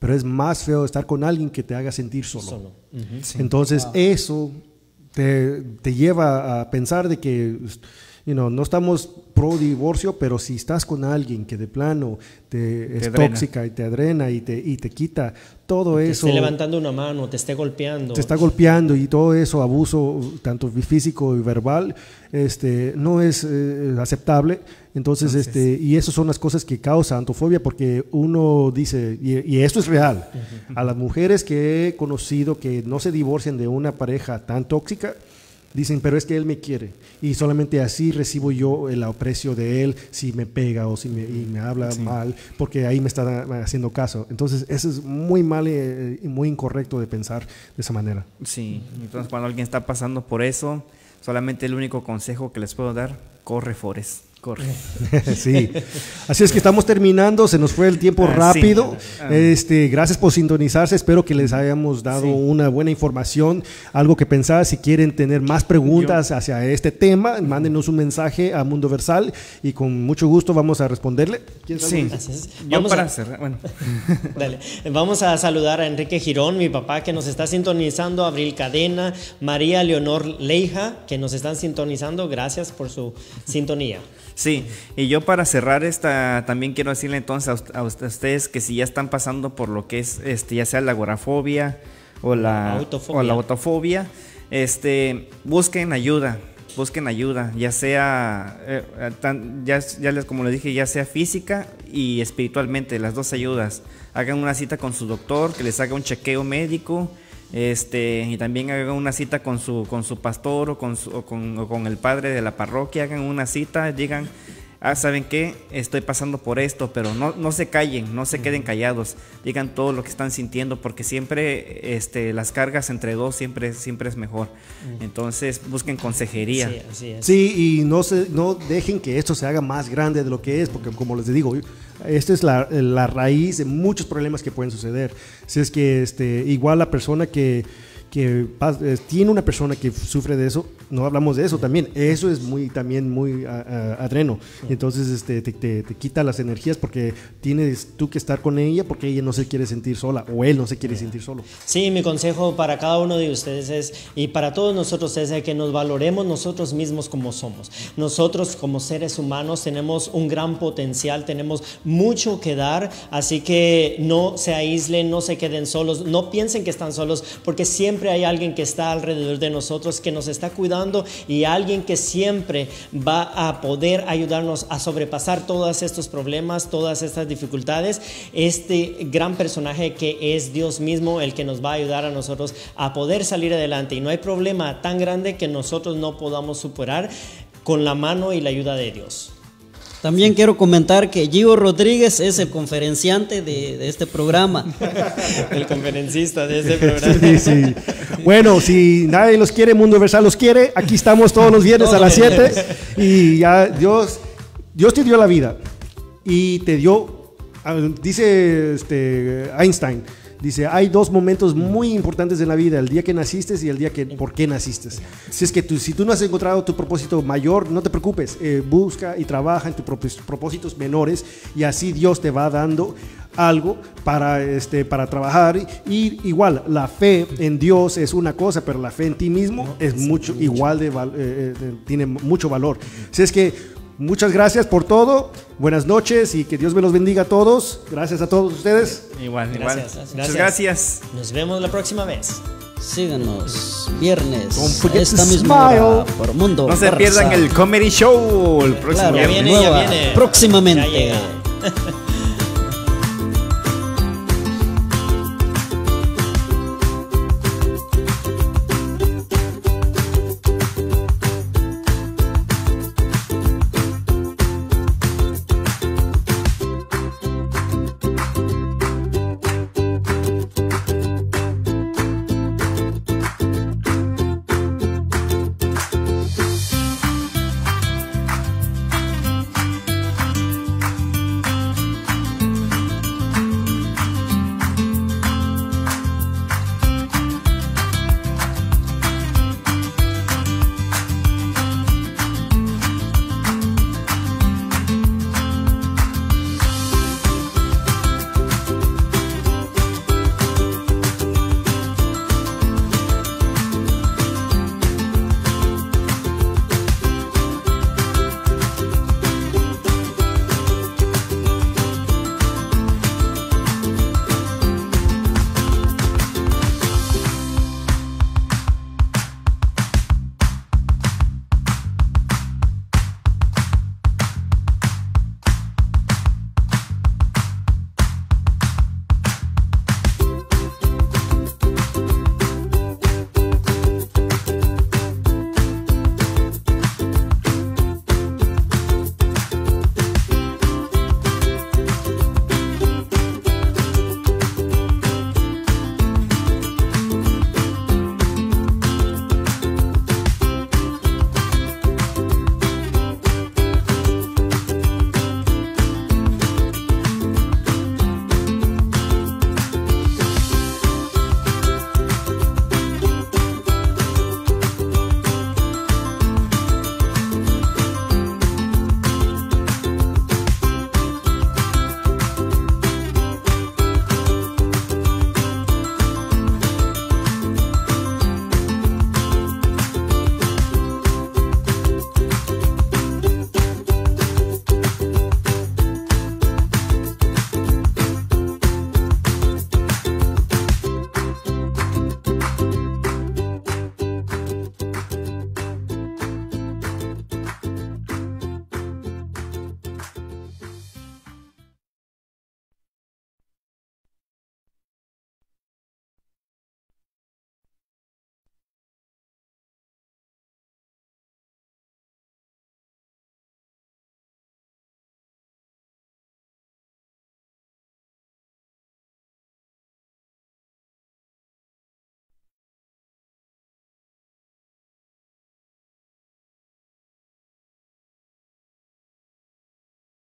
S4: pero es más feo estar con alguien que te haga sentir solo.
S7: Solo.
S4: Entonces eso te, te lleva a pensar de que you know, no estamos pro divorcio, pero si estás con alguien que de plano te, es
S2: drena.
S4: tóxica y te adrena y te, y te quita todo
S7: Te
S4: eso,
S7: esté levantando una mano, te esté golpeando.
S4: te está golpeando y todo eso, abuso tanto físico y verbal, este, no es eh, aceptable. Entonces, este, y esas son las cosas que causan antofobia porque uno dice, y, y esto es real, a las mujeres que he conocido que no se divorcian de una pareja tan tóxica, dicen, pero es que él me quiere y solamente así recibo yo el aprecio de él si me pega o si me, y me habla mal, porque ahí me está haciendo caso. Entonces, eso es muy mal eh, y muy incorrecto de pensar de esa manera.
S2: Sí, entonces cuando alguien está pasando por eso, solamente el único consejo que les puedo dar, corre Forest, corre. <laughs>
S4: sí. Así es que estamos terminando, se nos fue el tiempo
S2: Ah,
S4: rápido.
S2: sí. Ah.
S4: Este, gracias por sintonizarse, espero que les hayamos dado
S2: Sí.
S4: una buena información, algo que pensar. Si quieren tener más preguntas hacia este tema, mándenos un mensaje a Mundo Versal y con mucho gusto vamos a responderle.
S2: Sí, yo
S7: Vamos
S2: para
S7: a-
S2: cerrar, bueno, <laughs>
S7: Dale. Vamos a saludar a Enrique Girón, mi papá, que nos está sintonizando, Abril Cadena, María Leonor Leija, que nos están sintonizando. Gracias por su sintonía.
S2: Sí, y yo para cerrar esta, también quiero decirle entonces a, a ust- a ustedes que si ya están pasando por lo que es, este, ya sea la agorafobia o la
S7: Autofobia.
S2: o la autofobia, este, busquen ayuda, busquen ayuda, ya sea, eh, eh, tan- ya, ya les, como les dije, ya sea física y espiritualmente, las dos ayudas. Hagan una cita con su doctor, que les haga un chequeo médico, este, y también hagan una cita con su, con su pastor o con, su- o con, o con el padre de la parroquia, hagan una cita, digan, ah, ¿saben qué? Estoy pasando por esto, pero no, no se callen, no se queden callados, digan todo lo que están sintiendo, porque siempre este, las cargas entre dos siempre, siempre es mejor. Entonces busquen consejería.
S7: Sí, así es.
S4: Sí, y no, se, no dejen que esto se haga más grande de lo que es, porque como les digo, esta es la, la raíz de muchos problemas que pueden suceder. Si es que este, igual la persona que, que eh, tiene una persona que sufre de eso, no hablamos de eso también. Eso es muy también muy ah, ah, adreno. Y entonces este, te, te- te quita las energías porque tienes tú que estar con ella porque ella no se quiere sentir sola o él no se quiere sentir solo.
S7: Sí, mi consejo para cada uno de ustedes es, y para todos nosotros es de que nos valoremos nosotros mismos como somos. Nosotros como seres humanos tenemos un gran potencial, tenemos mucho que dar, así que no se aíslen, no se queden solos, no piensen que están solos, porque siempre hay alguien que está alrededor de nosotros, que nos está cuidando y alguien que siempre va a poder ayudarnos a sobrepasar todos estos problemas, todas estas dificultades. Este gran personaje que es Dios mismo, el que nos va a ayudar a nosotros a poder salir adelante. Y no hay problema tan grande que nosotros no podamos superar con la mano y la ayuda de Dios.
S1: También quiero comentar que Gio Rodríguez es el conferenciante de, de este programa. <laughs>
S7: El conferencista de este programa.
S4: Sí, sí. Bueno, si nadie los quiere, Mundo Versal los quiere, aquí estamos todos los viernes a las 7 y ya Dios, Dios te dio la vida y te dio, ah, dice este, Einstein, dice, hay dos momentos muy importantes en la vida, el día que naciste y el día que, por qué naciste. Si es que tú, si tú no has encontrado tu propósito mayor, no te preocupes, eh, busca y trabaja en tus propósitos menores y así Dios te va dando algo para, este, para trabajar. Y igual, la fe en Dios es una cosa, pero la fe en ti mismo es mucho, igual de, eh, eh, tiene mucho valor. Así es que muchas gracias por todo. Buenas noches y que Dios me los bendiga a todos. Gracias a todos ustedes.
S2: Igual, igual.
S7: Gracias,
S2: Muchas
S7: gracias. Nos vemos la próxima vez.
S1: Síganos viernes a
S4: forget
S1: esta misma hora por Mundo
S2: No se pierdan el Comedy Show el próximo
S1: Claro,
S7: Ya
S2: viernes.
S7: viene, ya
S1: nueva,
S7: viene.
S1: próximamente.
S7: Ya llega. <laughs>